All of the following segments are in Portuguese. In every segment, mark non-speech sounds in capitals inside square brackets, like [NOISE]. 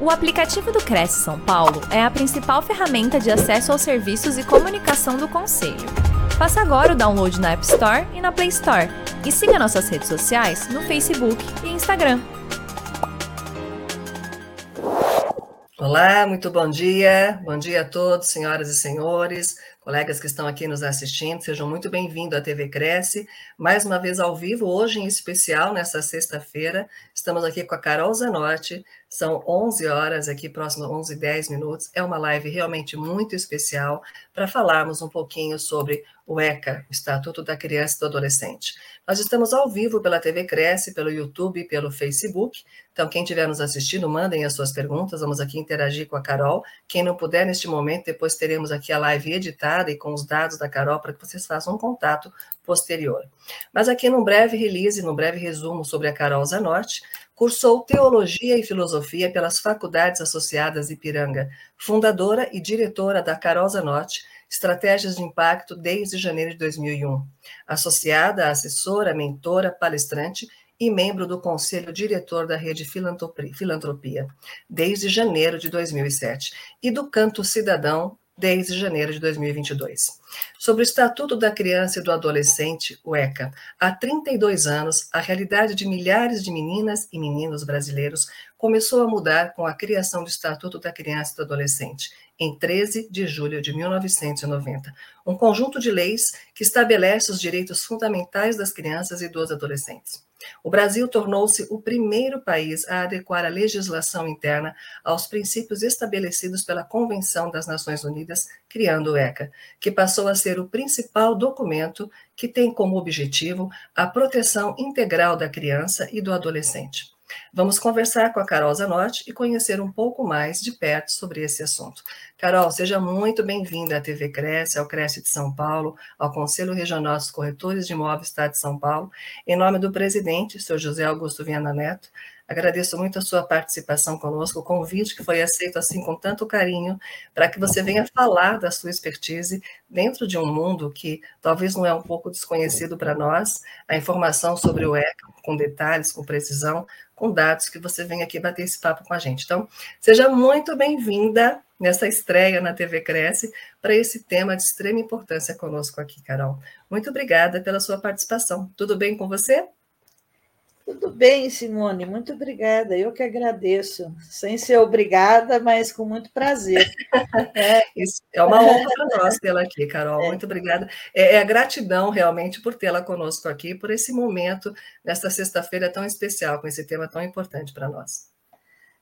O aplicativo do Cresce São Paulo é a principal ferramenta de acesso aos serviços e comunicação do Conselho. Faça agora o download na App Store e na Play Store. E siga nossas redes sociais no Facebook e Instagram. Olá, muito bom dia. Bom dia a todos, senhoras e senhores colegas que estão aqui nos assistindo, sejam muito bem-vindos à TV Cresce, mais uma vez ao vivo, hoje em especial, nessa sexta-feira, estamos aqui com a Carol Zanotti, são 11 horas, aqui próximo a 11 e 10 minutos, é uma live realmente muito especial para falarmos um pouquinho sobre o ECA, o Estatuto da Criança e do Adolescente. Nós estamos ao vivo pela TV Cresce, pelo YouTube e pelo Facebook, então quem estiver nos assistindo, mandem as suas perguntas, vamos aqui interagir com a Carol, quem não puder neste momento, depois teremos aqui a live editada, e com os dados da Carol para que vocês façam um contato posterior. Mas aqui num breve release, num breve resumo sobre a Carol Zanorte, cursou Teologia e Filosofia pelas Faculdades Associadas Ipiranga, fundadora e diretora da Carol Zanorte, Estratégias de Impacto desde janeiro de 2001, associada, assessora, mentora, palestrante e membro do Conselho Diretor da Rede Filantropia, desde janeiro de 2007, e do Canto Cidadão desde janeiro de 2022. Sobre o Estatuto da Criança e do Adolescente, o ECA, há 32 anos, a realidade de milhares de meninas e meninos brasileiros começou a mudar com a criação do Estatuto da Criança e do Adolescente, em 13 de julho de 1990, um conjunto de leis que estabelece os direitos fundamentais das crianças e dos adolescentes. O Brasil tornou-se o primeiro país a adequar a legislação interna aos princípios estabelecidos pela Convenção das Nações Unidas, criando o ECA, que passou a ser o principal documento que tem como objetivo a proteção integral da criança e do adolescente. Vamos conversar com a Carol Zanotti e conhecer um pouco mais de perto sobre esse assunto. Carol, seja muito bem-vinda à TV Cresce, ao Cresce de São Paulo, ao Conselho Regional dos Corretores de Imóveis Estado de São Paulo. Em nome do presidente, senhor José Augusto Viana Neto, Agradeço muito a sua participação conosco, o convite que foi aceito assim com tanto carinho, para que você venha falar da sua expertise dentro de um mundo que talvez não é um pouco desconhecido para nós, a informação sobre o ECA, com detalhes, com precisão, com dados, que você vem aqui bater esse papo com a gente. Então, seja muito bem-vinda nessa estreia na TV Cresce para esse tema de extrema importância conosco aqui, Carol. Muito obrigada pela sua participação. Tudo bem com você? Tudo bem, Simone, muito obrigada. Eu que agradeço, sem ser obrigada, mas com muito prazer. [LAUGHS] É, Isso é uma honra para nós tê-la aqui, Carol. É. Muito obrigada. É, é, a gratidão realmente por tê-la conosco aqui, por esse momento, nesta sexta-feira tão especial, com esse tema tão importante para nós.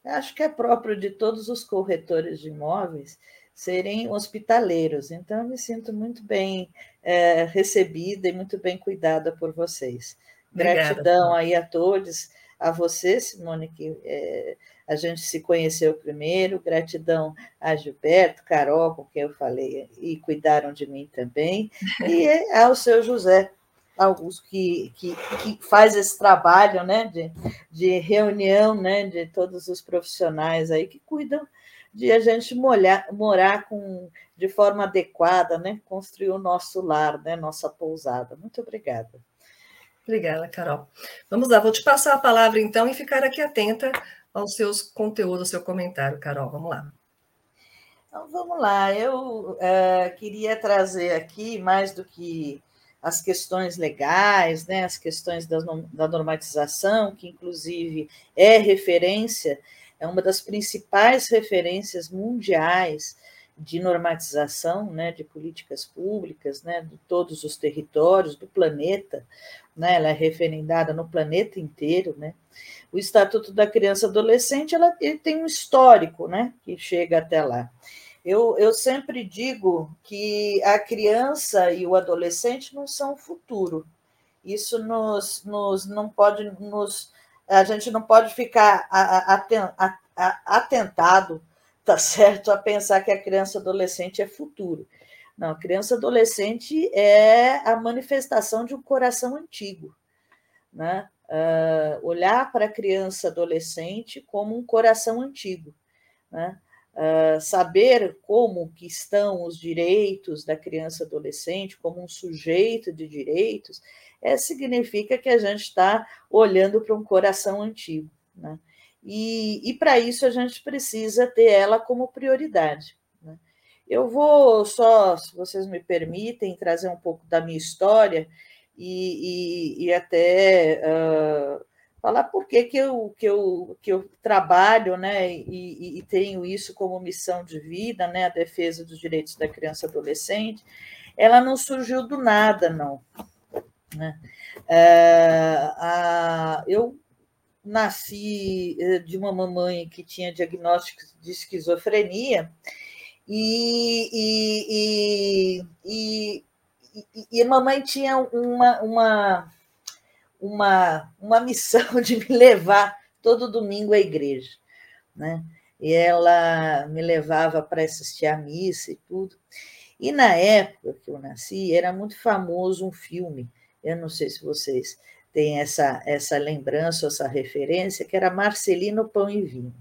Acho que é próprio de todos os corretores de imóveis serem hospitaleiros, então eu me sinto muito bem é, recebida e muito bem cuidada por vocês. Obrigada. Gratidão aí a todos, a você, Simone, que é, a gente se conheceu primeiro, gratidão a Gilberto, Carol, com quem eu falei, e cuidaram de mim também, [LAUGHS] e ao seu José Augusto, que, que, que faz esse trabalho né, de, de reunião né, de todos os profissionais aí que cuidam de a gente molhar, morar com, de forma adequada, né, construir o nosso lar, né, nossa pousada. Muito obrigada. Obrigada, Carol. Vamos lá, vou te passar a palavra então e ficar aqui atenta aos seus conteúdos, ao seu comentário, Carol. Vamos lá. Então, vamos lá, eu é, queria trazer aqui, mais do que as questões legais, né, as questões da, da normatização, que inclusive é referência, é uma das principais referências mundiais de normatização né, de políticas públicas né, de todos os territórios do planeta, né, ela é referendada no planeta inteiro. Né? O Estatuto da Criança e Adolescente ela, tem um histórico né, que chega até lá. Eu, eu sempre digo que a criança e o adolescente não são o futuro. Isso nos, nos não pode nos a gente não pode ficar atentado tá [LAUGHS] certo a pensar que a criança adolescente é futuro. Não, a criança adolescente é a manifestação de um coração antigo, né? Uh, olhar para a criança adolescente como um coração antigo, né? Uh, saber como que estão os direitos da criança adolescente como um sujeito de direitos, é, significa que a gente está olhando para um coração antigo. Né? E, e para isso a gente precisa ter ela como prioridade. Né? Eu vou só, se vocês me permitem, trazer um pouco da minha história e, e, e até uh, falar por que, que, eu, que, eu, que eu trabalho né, e, e, tenho isso como missão de vida, né, a defesa dos direitos da criança e adolescente. Ela não surgiu do nada, não. Né? Uh, a, eu nasci eh, de uma mamãe que tinha diagnóstico de esquizofrenia e, e, e, e, e a mamãe tinha uma, uma, uma, uma missão [LAUGHS] de me levar todo domingo à igreja, né? E ela me levava para assistir à missa e tudo. E na época que eu nasci, era muito famoso um filme, eu não sei se vocês tem essa, essa lembrança, essa referência, que era Marcelino Pão e Vinho.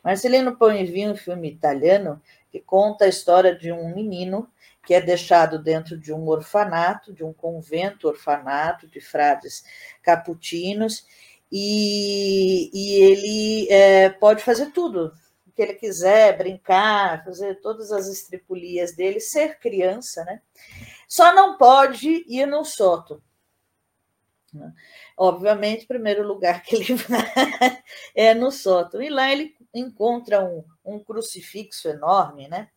Marcelino Pão e Vinho, um filme italiano, que conta a história de um menino que é deixado dentro de um orfanato, de um convento orfanato de frades caputinos, e, e ele é, pode fazer tudo o que ele quiser, brincar, fazer todas as estripulias dele, ser criança, né? Só não pode ir no sótão. Né? Obviamente, o primeiro lugar que ele [LAUGHS] vai é no sótão. E lá ele encontra um, um crucifixo enorme, né?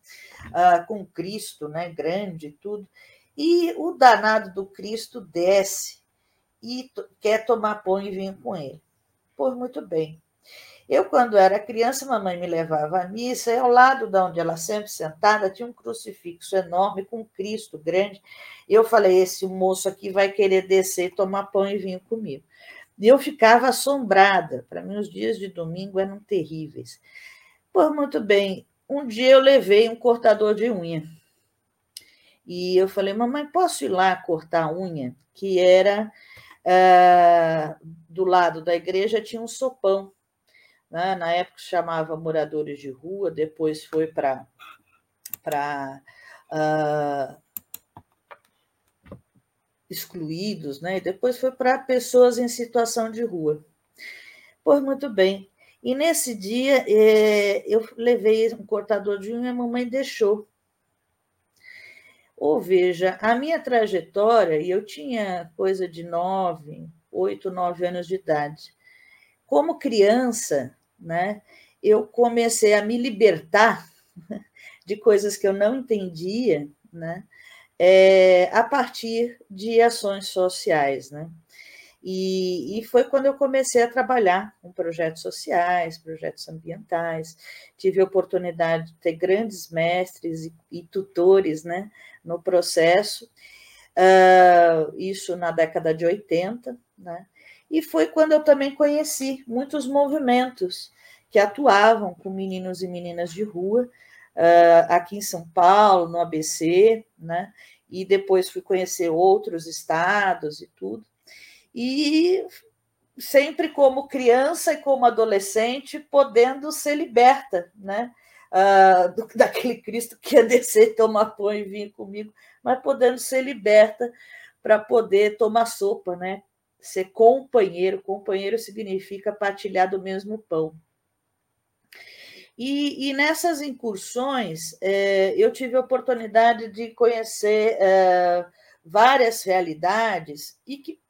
Ah, com Cristo, né? grande e tudo. E o danado do Cristo desce e quer tomar pão e vinho com ele. Pois muito bem. Eu, quando era criança, mamãe me levava à missa, e ao lado de onde ela sempre sentada tinha um crucifixo enorme com Cristo grande. Eu falei: esse moço aqui vai querer descer, tomar pão e vinho comigo. E eu ficava assombrada. Para mim, os dias de domingo eram terríveis. Pois muito bem. Um dia eu levei um cortador de unha. E eu falei, mamãe, posso ir lá cortar a unha? Que era uh, do lado da igreja, tinha um sopão né? na época chamava Moradores de Rua, depois foi para. uh, excluídos, né? e depois foi para pessoas em situação de rua. Pois muito bem. E nesse dia eh, eu levei um cortador de unha e mamãe deixou. Ou veja, a minha trajetória, e eu tinha coisa de nove, oito, nove anos de idade. Como criança, né, eu comecei a me libertar [LAUGHS] de coisas que eu não entendia, né, é, a partir de ações sociais, né. E, e, foi quando eu comecei a trabalhar com projetos sociais, projetos ambientais. Tive a oportunidade de ter grandes mestres e, e tutores né, no processo, uh, isso na década de 80, né? E foi quando eu também conheci muitos movimentos que atuavam com meninos e meninas de rua, uh, aqui em São Paulo, no ABC, né? E depois fui conhecer outros estados e tudo. E sempre como criança e como adolescente, podendo ser liberta, né? Uh, do, [LAUGHS] daquele Cristo que ia descer, tomar pão e vir comigo, mas podendo ser liberta para poder tomar sopa, né? Ser companheiro. Companheiro significa partilhar do mesmo pão. E, e nessas incursões, é, eu tive a oportunidade de conhecer é, várias realidades e que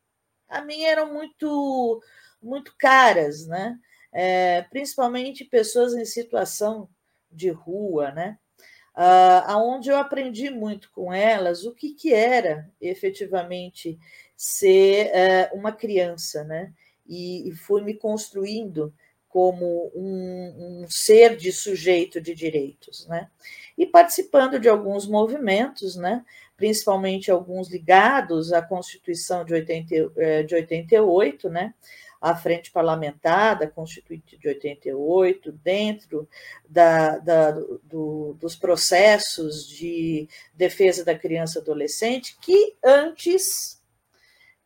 a mim eram muito, muito caras, né? É, principalmente pessoas em situação de rua, né? Uh, aonde eu aprendi muito com elas o que, que era efetivamente ser uh, uma criança, né? E, e fui me construindo como um, um, ser de sujeito de direitos, né? E participando de alguns movimentos, né? Principalmente alguns ligados à Constituição de, 80, eh, de 88, né? A Frente Parlamentar da Constituinte de 88, dentro da, da do, dos processos de defesa da criança e adolescente, que antes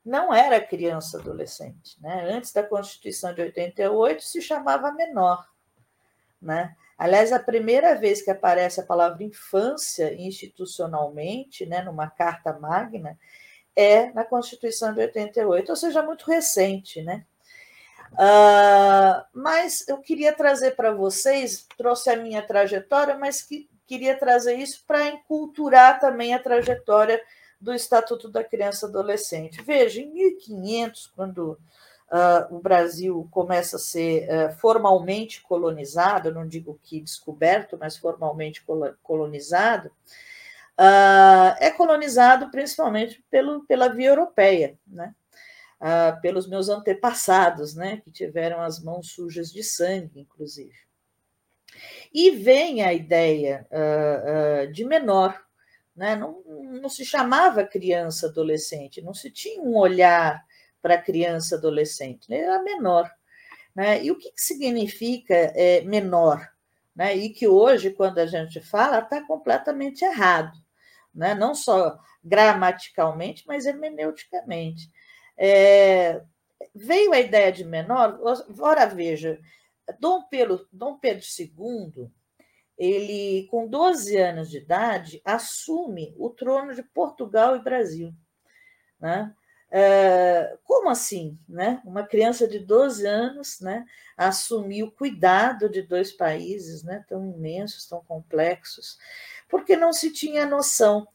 não era criança adolescente. Né? Antes da Constituição de 88 se chamava menor. Né? Aliás, a primeira vez que aparece a palavra infância institucionalmente, né, numa carta magna, é na Constituição de 88, ou seja, muito recente. Né? Uh, mas eu queria trazer para vocês, trouxe a minha trajetória, mas que, queria trazer isso para enculturar também a trajetória do Estatuto da Criança e Adolescente. Veja, em 1500, quando uh, o Brasil começa a ser uh, formalmente colonizado, não digo que descoberto, mas formalmente colonizado, é colonizado principalmente pelo, pela via europeia, né? uh, pelos meus antepassados, né, que tiveram as mãos sujas de sangue, inclusive. E vem a ideia uh, uh, de menor, né? não, não se chamava criança adolescente, não se tinha um olhar para criança adolescente, ele era menor. Né? E o que, que significa é, menor? Né? E que hoje, quando a gente fala, está completamente errado, né? não só gramaticalmente, mas hermeneuticamente. É, veio a ideia de menor, ora veja, Dom Pedro, Dom Pedro II, ele, com 12 anos de idade, assume o trono de Portugal e Brasil. Né? É, como assim? Né? Uma criança de 12 anos né, assumir o cuidado de dois países né, tão imensos, tão complexos, porque não se tinha noção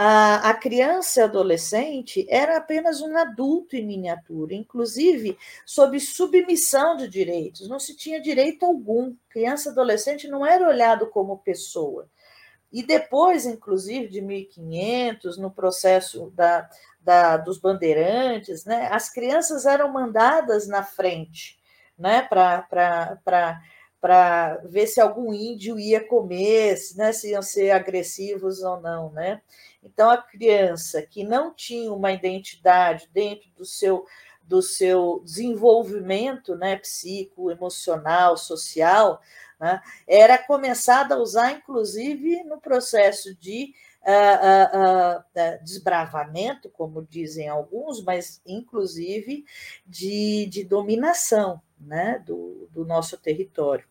a, a criança e adolescente era apenas um adulto em miniatura, inclusive sob submissão de direitos, não se tinha direito algum. Criança e adolescente não era olhado como pessoa. E depois, inclusive, de 1500, no processo da, da, dos bandeirantes, né, as crianças eram mandadas na frente né, para para ver se algum índio ia comer, né, se iam ser agressivos ou não, né? Então, a criança que não tinha uma identidade dentro do seu, do seu desenvolvimento né, psico, emocional, social, né, era começada a usar, inclusive, no processo de uh, uh, uh, desbravamento, como dizem alguns, mas inclusive de, de dominação né, do, do nosso território.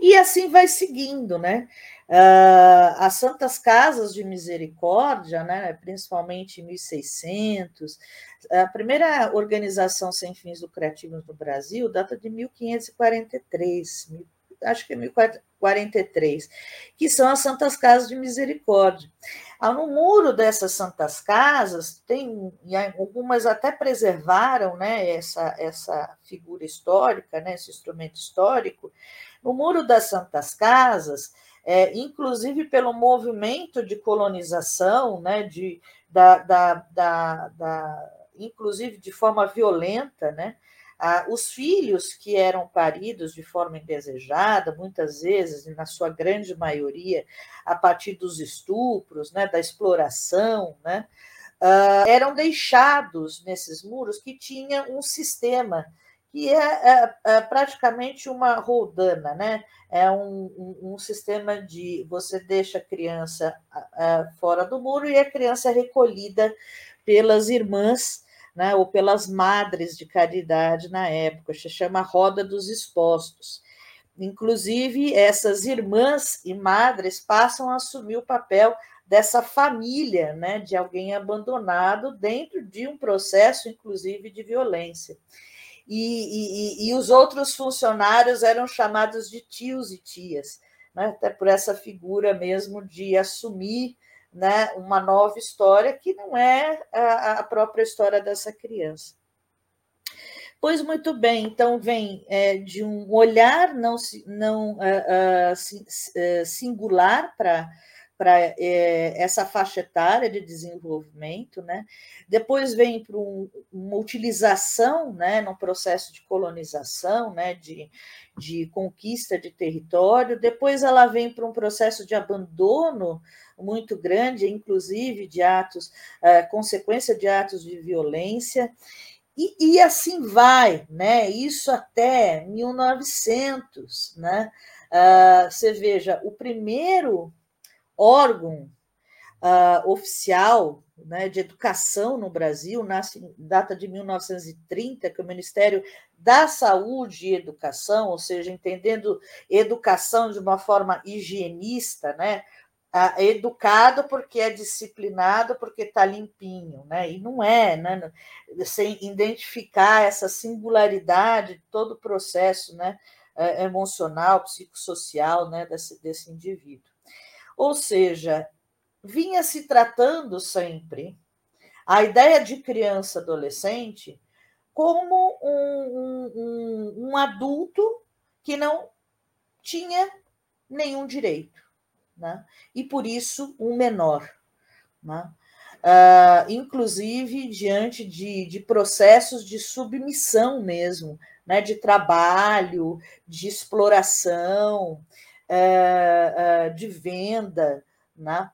E assim vai seguindo, né? Uh, as Santas Casas de Misericórdia, né, principalmente em 1600, a primeira organização sem fins lucrativos no Brasil data de 1543, acho que é 1043, que são as Santas Casas de Misericórdia. Ah, no muro dessas Santas Casas, tem algumas até preservaram né, essa, essa figura histórica, né, esse instrumento histórico. No muro das Santas Casas, é, inclusive pelo movimento de colonização, né, de, da, da, da, da inclusive de forma violenta, né, ah, os filhos que eram paridos de forma indesejada, muitas vezes, na sua grande maioria, a partir dos estupros, né, da exploração, né, ah, eram deixados nesses muros que tinha um sistema que é, é, é praticamente uma roldana, né? É um, um, um, sistema de você deixa a criança fora do muro e a criança é recolhida pelas irmãs, né? Ou pelas madres de caridade na época, se chama Roda dos Expostos. Inclusive, essas irmãs e madres passam a assumir o papel dessa família, né, de alguém abandonado dentro de um processo, inclusive, de violência e, e, e os outros funcionários eram chamados de tios e tias, né? até por essa figura mesmo de assumir né, uma nova história que não é a, a própria história dessa criança. Pois muito bem, então vem é, de um olhar não, não uh, uh, singular para para é, essa faixa etária de desenvolvimento, né? Depois vem para um, uma utilização, né, no processo de colonização, né, de, de conquista de território. Depois ela vem para um processo de abandono muito grande, inclusive de atos, é, consequência de atos de violência. E, e, assim vai, né? Isso até 1900, né? Uh, você veja, o primeiro órgão uh, oficial né, de educação no Brasil, nasce em data de 1930, que é o Ministério da Saúde e Educação, ou seja, entendendo educação de uma forma higienista, né, educado porque é disciplinado, porque está limpinho, né? E não é, né? Sem identificar essa singularidade de todo o processo, né? É, emocional, psicossocial, né? Desse, desse indivíduo. Ou seja, vinha se tratando sempre a ideia de criança adolescente como um, um, um adulto que não tinha nenhum direito, né? e por isso um menor. Né? Uh, inclusive diante de, de processos de submissão mesmo, né? de trabalho, de exploração, uh, uh, de venda. Né?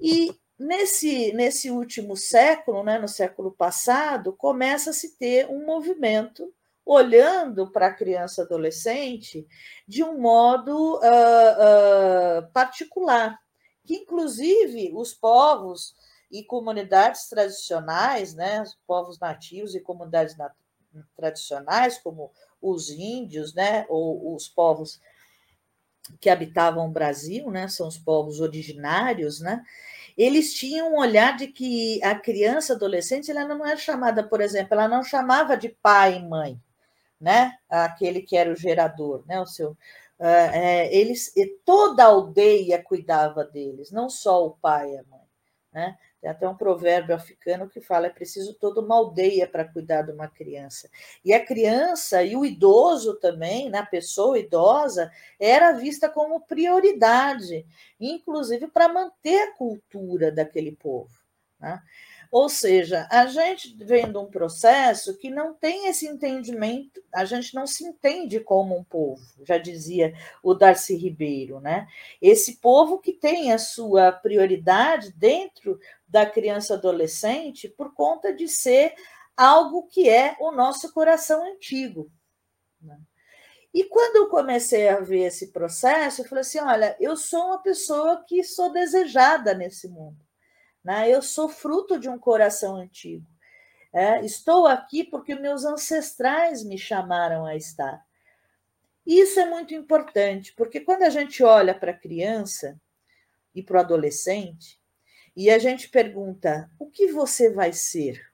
E nesse, nesse último século, né, no século passado, começa a se ter um movimento olhando para a criança adolescente de um modo uh, uh, particular, que inclusive os povos e comunidades tradicionais, né, os povos nativos e comunidades tradicionais, como os índios, né, ou os povos que habitavam o Brasil, né, são os povos originários, né, eles tinham um olhar de que a criança adolescente ela não era chamada, por exemplo, ela não chamava de pai e mãe, né? Aquele que era o gerador, né? O seu, uh, é, eles, toda a aldeia cuidava deles, não só o pai e a mãe, né? Tem até um provérbio africano que fala: é preciso toda uma aldeia para cuidar de uma criança. E a criança e o idoso também, na né, pessoa idosa, era vista como prioridade, inclusive para manter a cultura daquele povo. Né? Ou seja, a gente vendo um processo que não tem esse entendimento, a gente não se entende como um povo, já dizia o Darcy Ribeiro, né? Esse povo que tem a sua prioridade dentro da criança adolescente por conta de ser algo que é o nosso coração antigo. Né? E quando eu comecei a ver esse processo, eu falei assim: olha, eu sou uma pessoa que sou desejada nesse mundo. Né? Eu sou fruto de um coração antigo. É, estou aqui porque meus ancestrais me chamaram a estar. Isso é muito importante, porque quando a gente olha para a criança e para o adolescente, e a gente pergunta: o que você vai ser?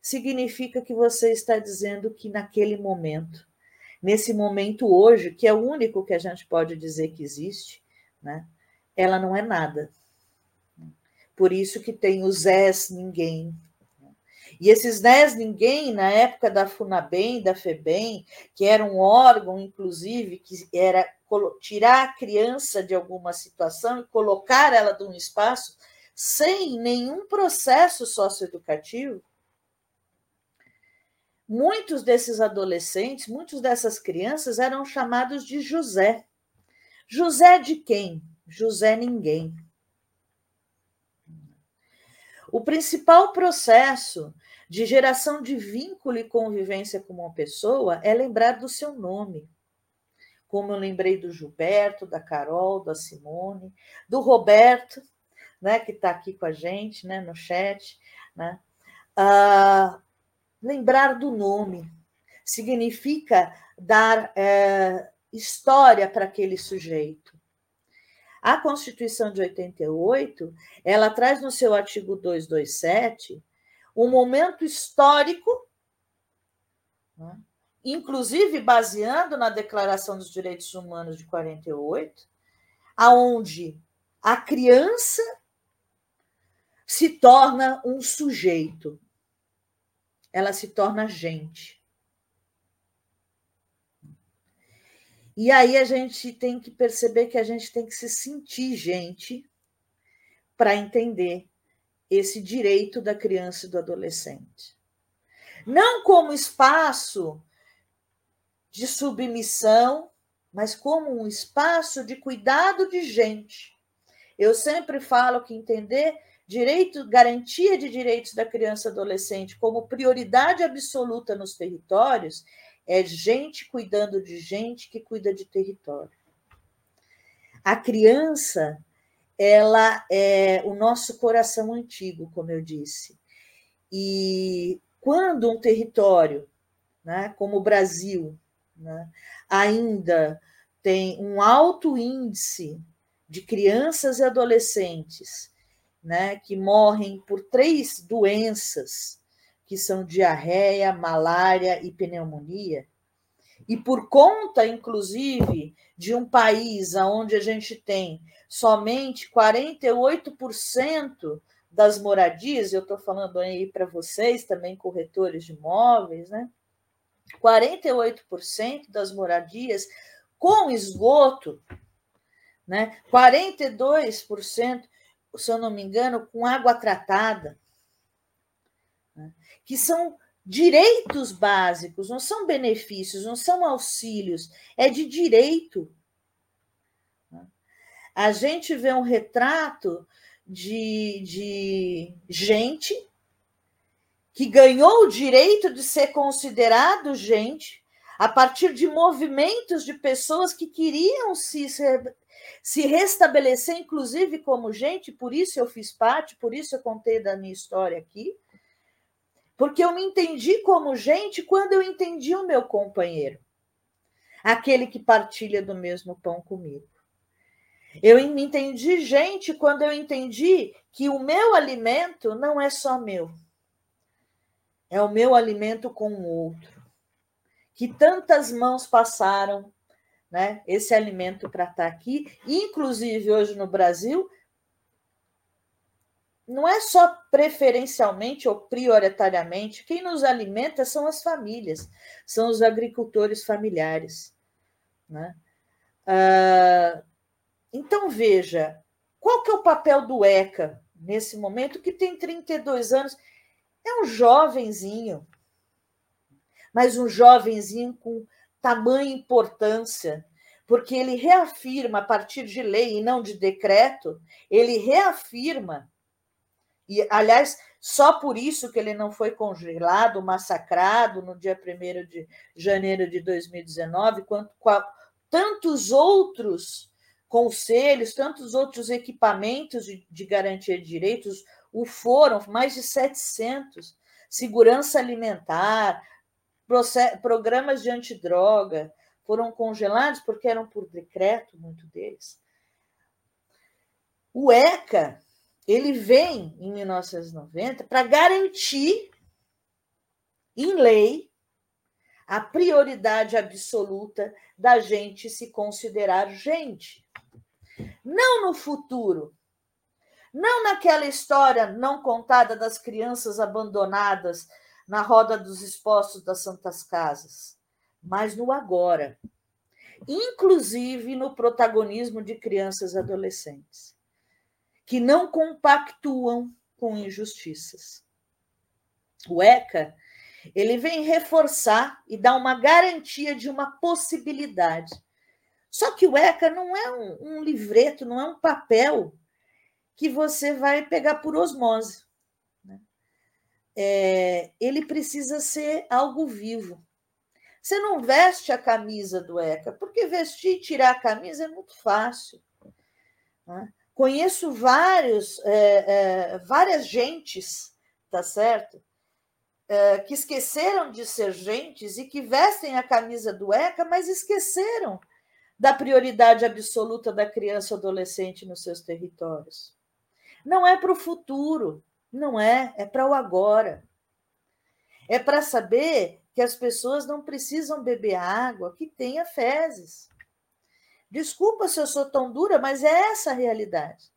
Significa que você está dizendo que naquele momento, nesse momento hoje, que é o único que a gente pode dizer que existe, né? ela não é nada. Por isso que tem os Zés ninguém. E esses Zés ninguém, na época da FUNABEM, da FEBEM, que era um órgão, inclusive, que era tirar a criança de alguma situação e colocar ela de um espaço sem nenhum processo socioeducativo, muitos desses adolescentes, muitos dessas crianças eram chamados de José. José de quem? José ninguém. O principal processo de geração de vínculo e convivência com uma pessoa é lembrar do seu nome. Como eu lembrei do Gilberto, da Carol, da Simone, do Roberto, né, que está aqui com a gente né, no chat. Né? Ah, lembrar do nome significa dar é, história para aquele sujeito. A Constituição de 88, ela traz no seu artigo 227 um momento histórico, né? inclusive baseando na Declaração dos Direitos Humanos de 48, aonde a criança se torna um sujeito, ela se torna gente. E aí a gente tem que perceber que a gente tem que se sentir gente para entender esse direito da criança e do adolescente. Não como espaço de submissão, mas como um espaço de cuidado de gente. Eu sempre falo que entender direito, garantia de direitos da criança e adolescente como prioridade absoluta nos territórios é gente cuidando de gente que cuida de território. A criança, ela é o nosso coração antigo, como eu disse. E quando um território, né, como o Brasil, né, ainda tem um alto índice de crianças e adolescentes né, que morrem por três doenças, que são diarreia, malária e pneumonia, e por conta, inclusive, de um país onde a gente tem somente 48% das moradias, eu estou falando aí para vocês, também corretores de imóveis, né? 48% das moradias com esgoto, né? 42%, se eu não me engano, com água tratada, né? que são direitos básicos, não são benefícios, não são auxílios, é de direito. A gente vê um retrato de, de gente que ganhou o direito de ser considerado gente a partir de movimentos de pessoas que queriam se, se restabelecer, inclusive como gente, por isso eu fiz parte, por isso eu contei da minha história aqui, porque eu me entendi como gente quando eu entendi o meu companheiro, aquele que partilha do mesmo pão comigo. Eu me entendi gente quando eu entendi que o meu alimento não é só meu, é o meu alimento com o outro. Que tantas mãos passaram né, esse alimento para estar tá aqui, inclusive hoje no Brasil, não é só preferencialmente ou prioritariamente, quem nos alimenta são as famílias, são os agricultores familiares. Né? Ah, então, veja, qual que é o papel do ECA nesse momento, que tem 32 anos? É um jovenzinho, mas um jovenzinho com tamanha importância, porque ele reafirma, a partir de lei e não de decreto, ele reafirma e, aliás, só por isso que ele não foi congelado, massacrado no dia 1 de janeiro de 2019, quanto tantos outros conselhos, tantos outros equipamentos de, de garantia de direitos o foram, mais de 700. Segurança alimentar, programas de antidroga foram congelados porque eram por decreto, muito deles. O ECA ele vem em 1990 para garantir em lei a prioridade absoluta da gente se considerar gente. Não no futuro, não naquela história não contada das crianças abandonadas na roda dos expostos das santas casas, mas no agora, inclusive no protagonismo de crianças e adolescentes que não compactuam com injustiças. O ECA ele vem reforçar e dar uma garantia de uma possibilidade. Só que o ECA não é um, um livreto, não é um papel que você vai pegar por osmose. Né? É, ele precisa ser algo vivo. Você não veste a camisa do ECA, porque vestir e tirar a camisa é muito fácil. Né? Conheço vários, é, é, várias gentes, tá certo? É, que esqueceram de ser gentes e que vestem a camisa do ECA, mas esqueceram da prioridade absoluta da criança e adolescente nos seus territórios. Não é para o futuro, não é, é para o agora. É para saber que as pessoas não precisam beber água que tenha fezes. Desculpa se eu sou tão dura, mas é essa a realidade.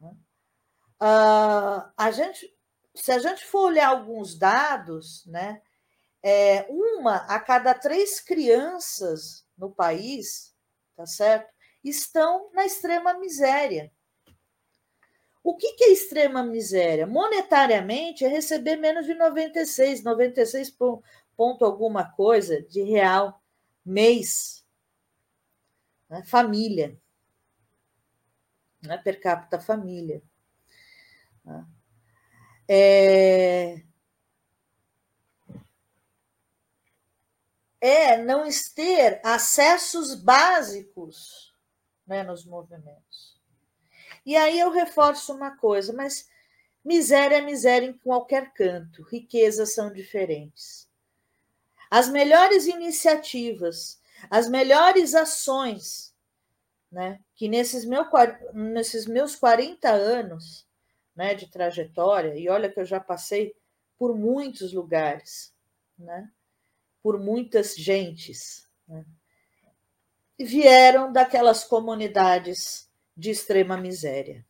Uh, a gente, se a gente for olhar alguns dados, né, é, uma a cada três crianças no país, tá certo, estão na extrema miséria. O que, que é extrema miséria? Monetariamente é receber menos de 96, 96 ponto alguma coisa de real mês né? família, né? per capita família. Né? É... é não ter acessos básicos né, nos movimentos. E aí eu reforço uma coisa, mas miséria é miséria em qualquer canto, riquezas são diferentes. As melhores iniciativas as melhores ações né, que nesses, meu, nesses meus 40 anos né, de trajetória, e olha que eu já passei por muitos lugares, né, por muitas gentes, né, vieram daquelas comunidades de extrema miséria.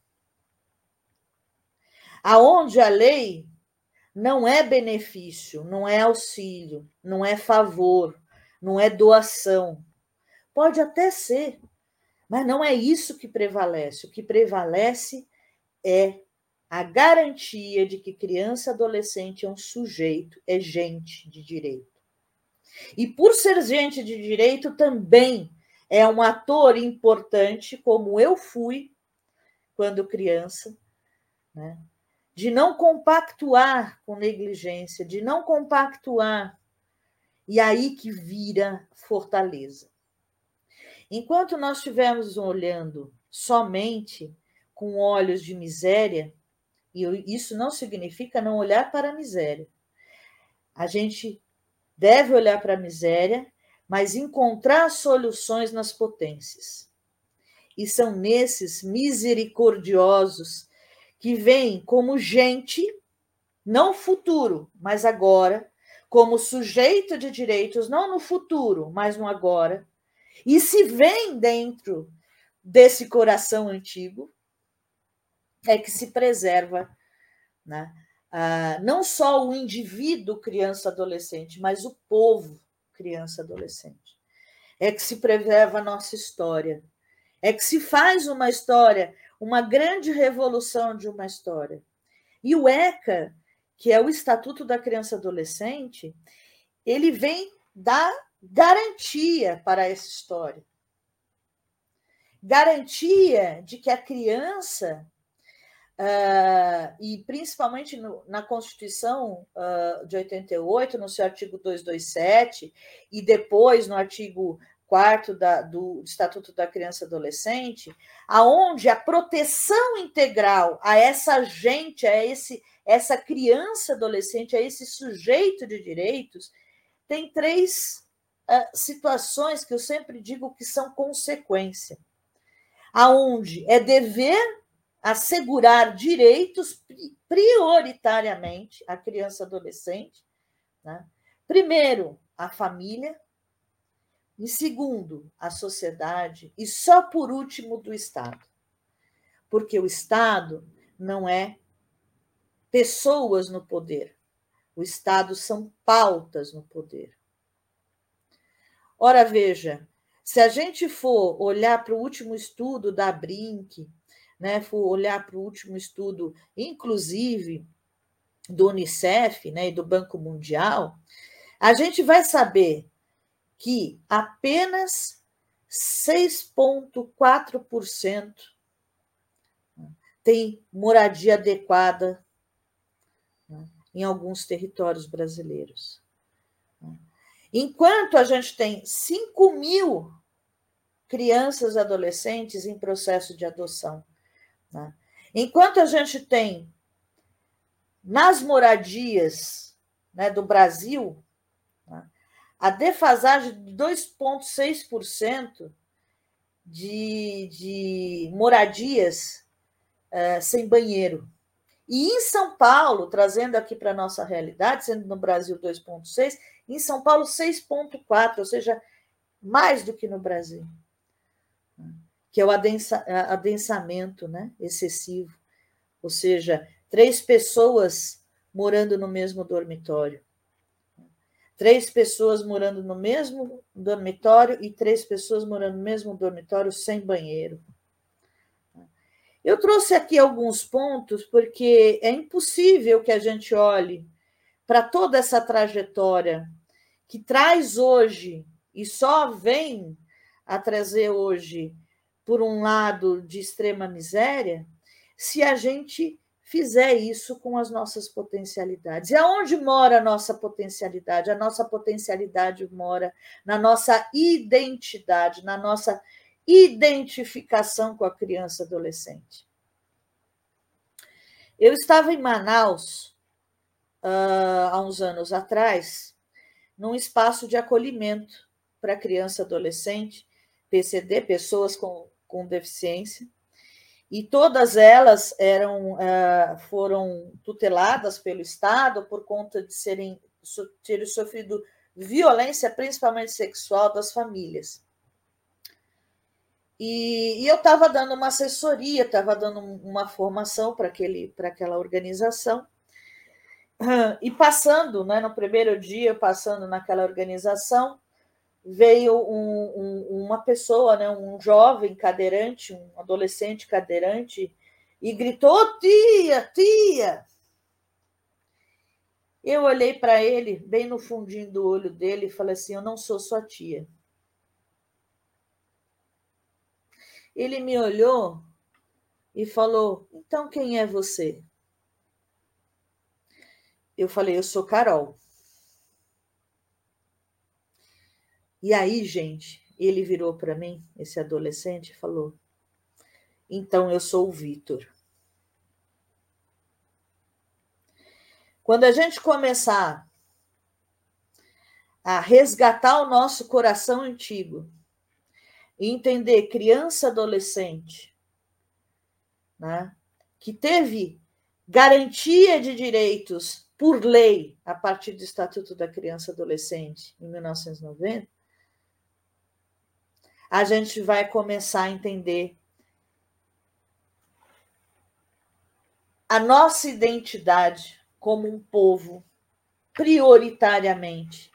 Aonde a lei não é benefício, não é auxílio, não é favor, não é doação. Pode até ser, mas não é isso que prevalece. O que prevalece é a garantia de que criança adolescente é um sujeito, é gente de direito. E por ser gente de direito, também é um ator importante, como eu fui quando criança, né? de não compactuar com negligência, de não compactuar, e aí que vira fortaleza. Enquanto nós estivermos olhando somente com olhos de miséria, e isso não significa não olhar para a miséria. A gente deve olhar para a miséria, mas encontrar soluções nas potências. E são nesses misericordiosos que vêm como gente, não futuro, mas agora, como sujeito de direitos, não no futuro, mas no agora, e se vem dentro desse coração antigo, é que se preserva né? Ah, não só o indivíduo criança adolescente, mas o povo criança adolescente. É que se preserva a nossa história, é que se faz uma história uma grande revolução de uma história. E o ECA, que é o Estatuto da Criança e Adolescente, ele vem dar garantia para essa história. Garantia de que a criança, uh, e principalmente no, na Constituição uh, de 88, no seu artigo 227, e depois no artigo quarto da, do Estatuto da Criança e Adolescente, aonde a proteção integral a essa gente, a esse essa criança adolescente, a esse sujeito de direitos, tem três uh, situações que eu sempre digo que são consequência. Aonde é dever assegurar direitos prioritariamente à criança adolescente, né? Primeiro, a família, em segundo, a sociedade e só por último do Estado. Porque o Estado não é pessoas no poder. O Estado são pautas no poder. Ora, veja, se a gente for olhar para o último estudo da Brink, né, for olhar para o último estudo, inclusive do Unicef né, e do Banco Mundial, a gente vai saber que apenas 6,4% tem moradia adequada né, em alguns territórios brasileiros. Enquanto a gente tem 5 mil crianças e adolescentes em processo de adoção. Né? Enquanto a gente tem nas moradias né, do Brasil a defasagem de 2,6% de, de moradias uh, sem banheiro. E em São Paulo, trazendo aqui para a nossa realidade, sendo no Brasil 2,6%, em São Paulo 6,4%, ou seja, mais do que no Brasil, que é o adensa, adensamento né, excessivo, ou seja, três pessoas morando no mesmo dormitório. Três pessoas morando no mesmo dormitório e três pessoas morando no mesmo dormitório sem banheiro. Eu trouxe aqui alguns pontos porque é impossível que a gente olhe para toda essa trajetória que traz hoje e só vem a trazer hoje, por um lado, de extrema miséria, se a gente fizer isso com as nossas potencialidades. E aonde mora a nossa potencialidade? A nossa potencialidade mora na nossa identidade, na nossa identificação com a criança adolescente. Eu estava em Manaus uh, há uns anos atrás, num espaço de acolhimento para criança adolescente, PCD, pessoas com com deficiência, e todas elas eram uh, foram tuteladas pelo Estado por conta de serem terem sofrido violência, principalmente sexual, das famílias. E, e eu estava dando uma assessoria, estava dando uma formação para aquela organização, e passando, né, no primeiro dia, passando naquela organização, veio um, um, uma pessoa, né, um jovem cadeirante, um adolescente cadeirante, e gritou: tia, tia! Eu olhei para ele, bem no fundinho do olho dele, e falei assim: Eu não sou sua tia. Ele me olhou e falou: Então quem é você? Eu falei: Eu sou Carol. E aí, gente, ele virou para mim, esse adolescente, e falou: Então eu sou o Vitor. Quando a gente começar a resgatar o nosso coração antigo e entender criança adolescente, né, que teve garantia de direitos por lei a partir do Estatuto da Criança e Adolescente em 1990, a gente vai começar a entender a nossa identidade como um povo, prioritariamente,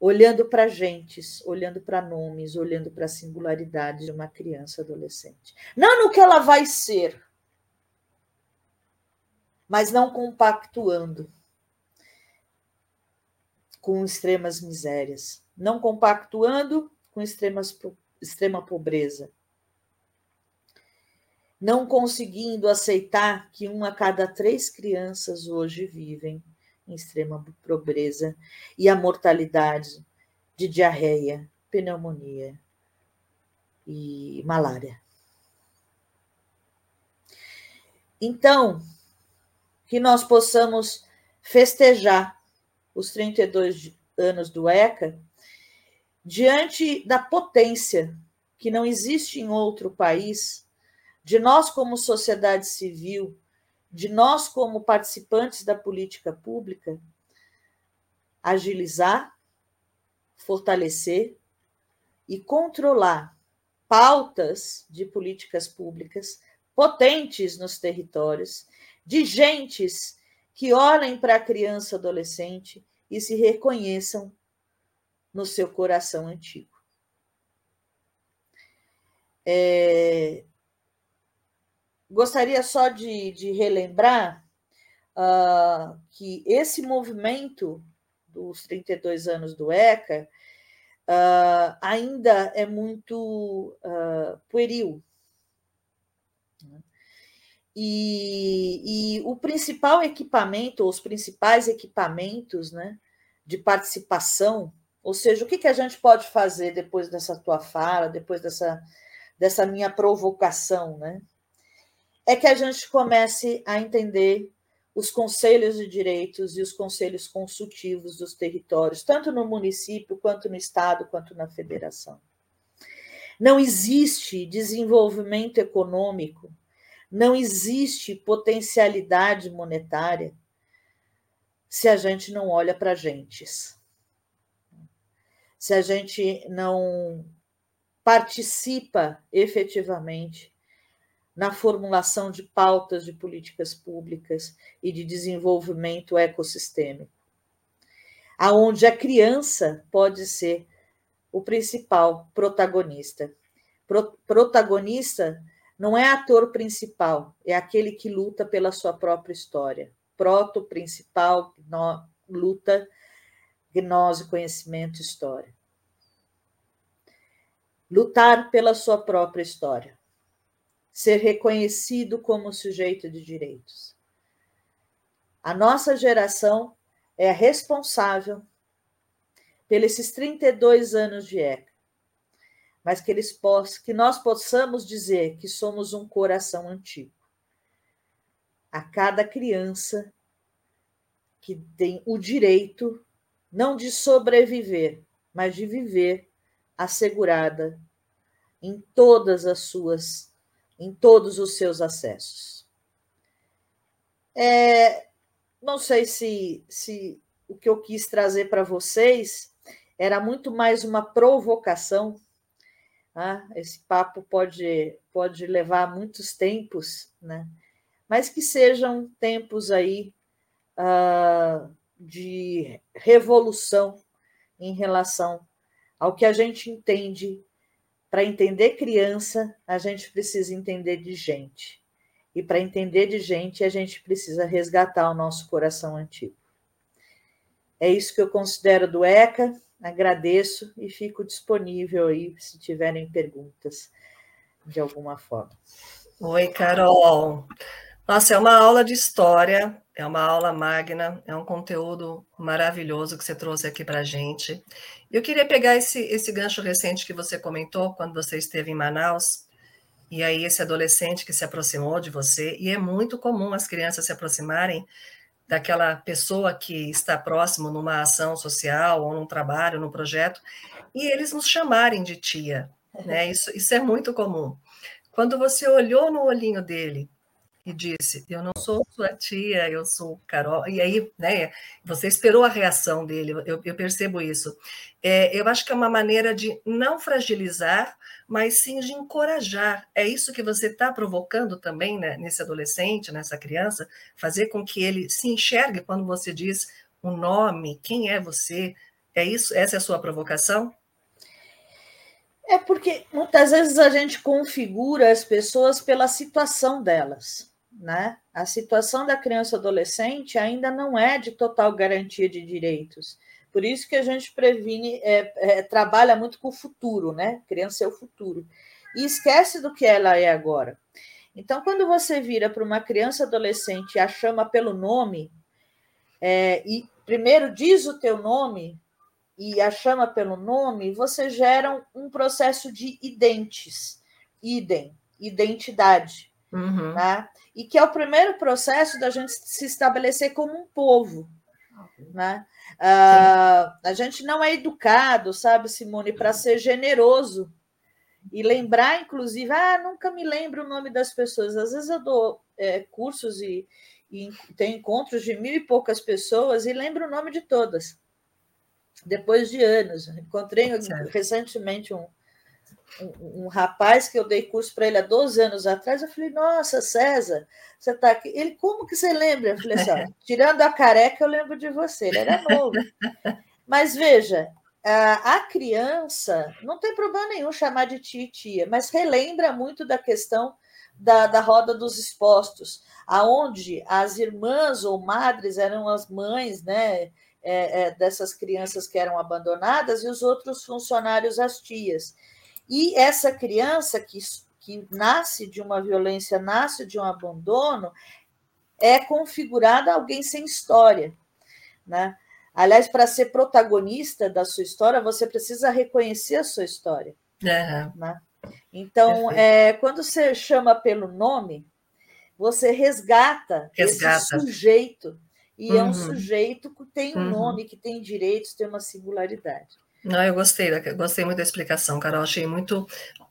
olhando para gentes, olhando para nomes, olhando para a singularidade de uma criança adolescente. Não no que ela vai ser, mas não compactuando com extremas misérias, não compactuando com extremas, extrema pobreza. Não conseguindo aceitar que uma a cada três crianças hoje vivem em extrema pobreza e a mortalidade de diarreia, pneumonia e malária. Então, que nós possamos festejar os 32 anos do ECA diante da potência que não existe em outro país, de nós como sociedade civil, de nós como participantes da política pública, agilizar, fortalecer e controlar pautas de políticas públicas potentes nos territórios, de gentes que olhem para a criança adolescente e se reconheçam no seu coração antigo. É, gostaria só de, de relembrar uh, que esse movimento dos 32 anos do ECA uh, ainda é muito uh, pueril. E, e, o principal equipamento, os principais equipamentos né, de participação ou seja, o que, que a gente pode fazer depois dessa tua fala, depois dessa, dessa minha provocação, né? É que a gente comece a entender os conselhos de direitos e os conselhos consultivos dos territórios, tanto no município, quanto no estado, quanto na federação. Não existe desenvolvimento econômico, não existe potencialidade monetária se a gente não olha para gentes se a gente não participa efetivamente na formulação de pautas de políticas públicas e de desenvolvimento ecossistêmico, aonde a criança pode ser o principal protagonista. Pro, protagonista não é ator principal, é aquele que luta pela sua própria história. Proto principal luta gnose, conhecimento, história. Lutar pela sua própria história. Ser reconhecido como sujeito de direitos. A nossa geração é responsável pelos 32 anos de ECA, mas que, eles possam, que nós possamos dizer que somos um coração antigo. A cada criança que tem o direito não de sobreviver, mas de viver assegurada em todas as suas, em todos os seus acessos. É, não sei se, se o que eu quis trazer para vocês era muito mais uma provocação. Né? Esse papo pode, pode levar muitos tempos, né? mas que sejam tempos aí uh, de revolução em relação ao que a gente entende. Para entender criança, a gente precisa entender de gente. E para entender de gente, a gente precisa resgatar o nosso coração antigo. É isso que eu considero do ECA. Agradeço e fico disponível aí se tiverem perguntas de alguma forma. Oi, Carol. Nossa, é uma aula de história, é uma aula magna, é um conteúdo maravilhoso que você trouxe aqui para a gente. Eu queria pegar esse, esse gancho recente que você comentou quando você esteve em Manaus, e aí esse adolescente que se aproximou de você, e é muito comum as crianças se aproximarem daquela pessoa que está próximo numa ação social, ou num trabalho, num projeto, e eles nos chamarem de tia, né? [LAUGHS] Isso, isso é muito comum. Quando você olhou no olhinho dele e disse: Eu não sou sua tia, eu sou Carol. E aí, né, você esperou a reação dele, eu, eu percebo isso. É, eu acho que é uma maneira de não fragilizar, mas sim de encorajar. É isso que você está provocando também né, nesse adolescente, nessa criança, fazer com que ele se enxergue quando você diz o nome, quem é você. É isso? Essa é a sua provocação? É porque muitas vezes a gente configura as pessoas pela situação delas né? A situação da criança adolescente ainda não é de total garantia de direitos. Por isso que a gente previne, é, é, trabalha muito com o futuro, né? Criança é o futuro. E esquece do que ela é agora. Então, quando você vira para uma criança adolescente e a chama pelo nome, é, e primeiro diz o teu nome e a chama pelo nome, você gera um, processo de identes, idem, identidade. Uhum. Né? E que é o primeiro processo da gente se estabelecer como um povo. Né? Uh, a gente não é educado, sabe, Simone, para ser generoso e lembrar, inclusive, ah, nunca me lembro o nome das pessoas. Às vezes eu dou é, cursos e, e tenho encontros de mil e poucas pessoas e lembro o nome de todas, depois de anos. Encontrei recentemente um, um, um, rapaz que eu dei curso para ele há 12 anos atrás. Eu falei, nossa, César, você está aqui. Ele, como que você lembra? Eu falei assim, [LAUGHS] tirando a careca, eu lembro de você. Ele era novo. Mas veja, a, a criança não tem problema nenhum chamar de tia e tia, mas relembra muito da questão da, da roda dos expostos, aonde as irmãs ou madres eram as mães, né? É, é, dessas crianças que eram abandonadas e os outros funcionários as tias. E essa criança que, que nasce de uma violência, nasce de um abandono, é configurada alguém sem história. Né? Aliás, para ser protagonista da sua história, você precisa reconhecer a sua história. Uhum. Né? Então, é, quando você chama pelo nome, você resgata, resgata. esse sujeito. E uhum. é um uhum. sujeito que tem um uhum. nome, que tem direitos, tem uma singularidade. Não, eu gostei, gostei muito da explicação, Carol. Achei muito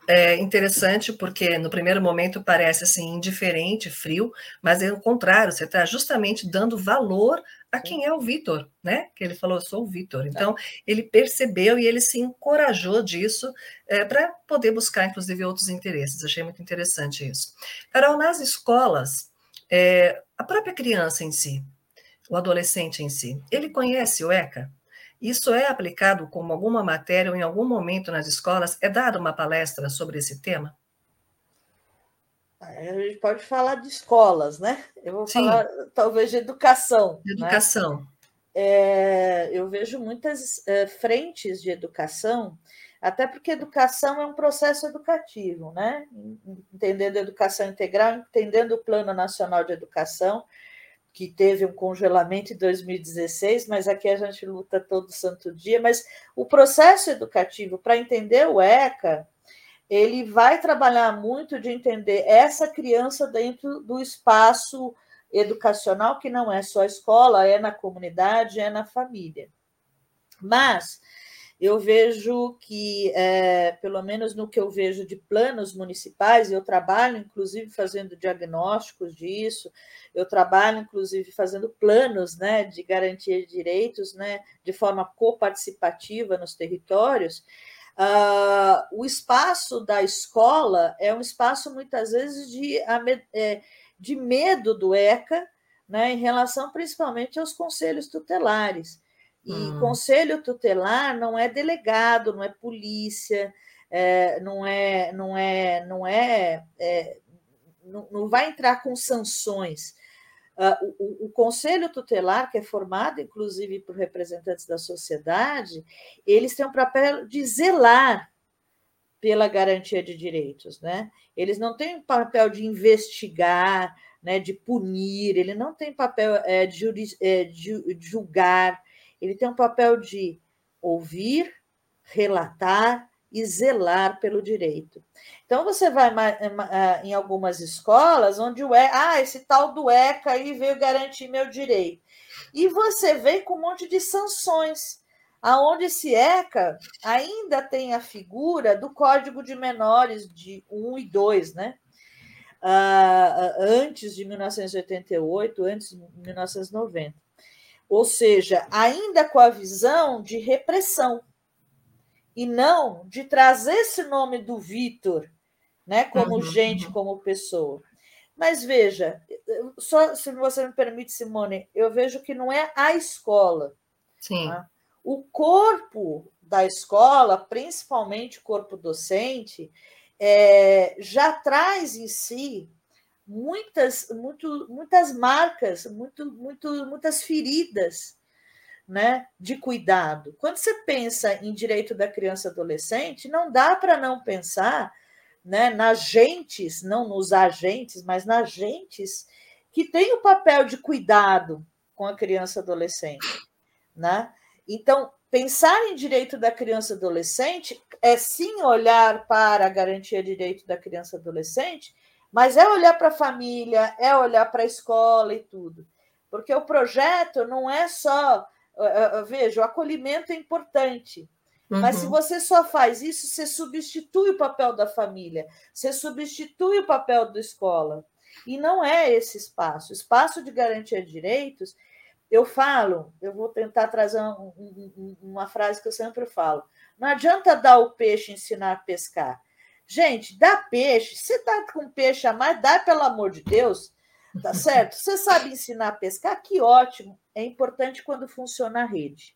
é, interessante, porque no primeiro momento parece assim indiferente, frio, mas é o contrário, você está justamente dando valor a quem é o Vitor, né? Que ele falou, eu sou o Vitor. Então, ele percebeu e ele se encorajou disso é, para poder buscar, inclusive, outros interesses. Achei muito interessante isso. Carol, nas escolas, é, a própria criança em si, o adolescente em si, ele conhece o ECA? Isso é aplicado como alguma matéria ou em algum momento nas escolas? É dada uma palestra sobre esse tema? A gente pode falar de escolas, né? Eu vou Sim. falar talvez de educação. De né? educação. Né? É, eu vejo muitas é, frentes de educação, até porque educação é um processo educativo, né? Entendendo a educação integral, entendendo o Plano Nacional de Educação, que teve um congelamento em 2016, mas aqui a gente luta todo santo dia. Mas o processo educativo, para entender o ECA, ele vai trabalhar muito de entender essa criança dentro do espaço educacional, que não é só a escola, é na comunidade, é na família. Mas eu vejo que, é, pelo menos no que eu vejo de planos municipais, eu trabalho, inclusive, fazendo diagnósticos disso, eu trabalho, inclusive, fazendo planos né, de garantia de direitos né, de forma coparticipativa nos territórios. Uh, o espaço da escola é um espaço, muitas vezes, de, é, de medo do ECA, né, em relação principalmente aos conselhos tutelares. E hum. conselho tutelar não é delegado, não é polícia, é, não é, não é, não é, é não, não, vai entrar com sanções. Uh, o, o, conselho tutelar, que é formado inclusive por representantes da sociedade, eles têm o papel de zelar pela garantia de direitos, né? Eles não têm o papel de investigar, né, de punir, ele não tem papel é, de, é, de julgar, ele tem um papel de ouvir, relatar e zelar pelo direito. Então, você vai em algumas escolas onde o ECA, ah, esse tal do ECA aí veio garantir meu direito. E você vem com um monte de sanções, aonde esse ECA ainda tem a figura do Código de Menores de 1 e 2, né? Uh, antes de 1988, antes de 1990 ou seja, ainda com a visão de repressão e não de trazer esse nome do Vitor, né, como uhum. gente, como pessoa. Mas veja, só se você me permite, Simone, eu vejo que não é a escola. Sim. Tá? O corpo da escola, principalmente o corpo docente, é, já traz em si muitas, muito, muitas marcas, muito, muito, muitas feridas né, de cuidado. Quando você pensa em direito da criança e adolescente, não dá para não pensar né, nas gentes, não nos agentes, mas nas gentes que têm o papel de cuidado com a criança e adolescente. Né? Então, pensar em direito da criança e adolescente é sim olhar para a garantia de direito da criança e adolescente mas é olhar para a família, é olhar para a escola e tudo. Porque o projeto não é só. Veja, o acolhimento é importante. Uhum. Mas se uhum. você só faz isso, você substitui o papel da família, você substitui o papel da escola. E não é esse espaço. Espaço de garantia de direitos, eu falo, eu vou tentar trazer um, um, uma frase que eu sempre falo: não adianta dar o peixe e ensinar a pescar. Gente, dá peixe. Se tá com peixe a mais, dá pelo amor de Deus, tá [LAUGHS] certo? Você sabe ensinar a pescar? Que ótimo. É importante quando funciona a rede.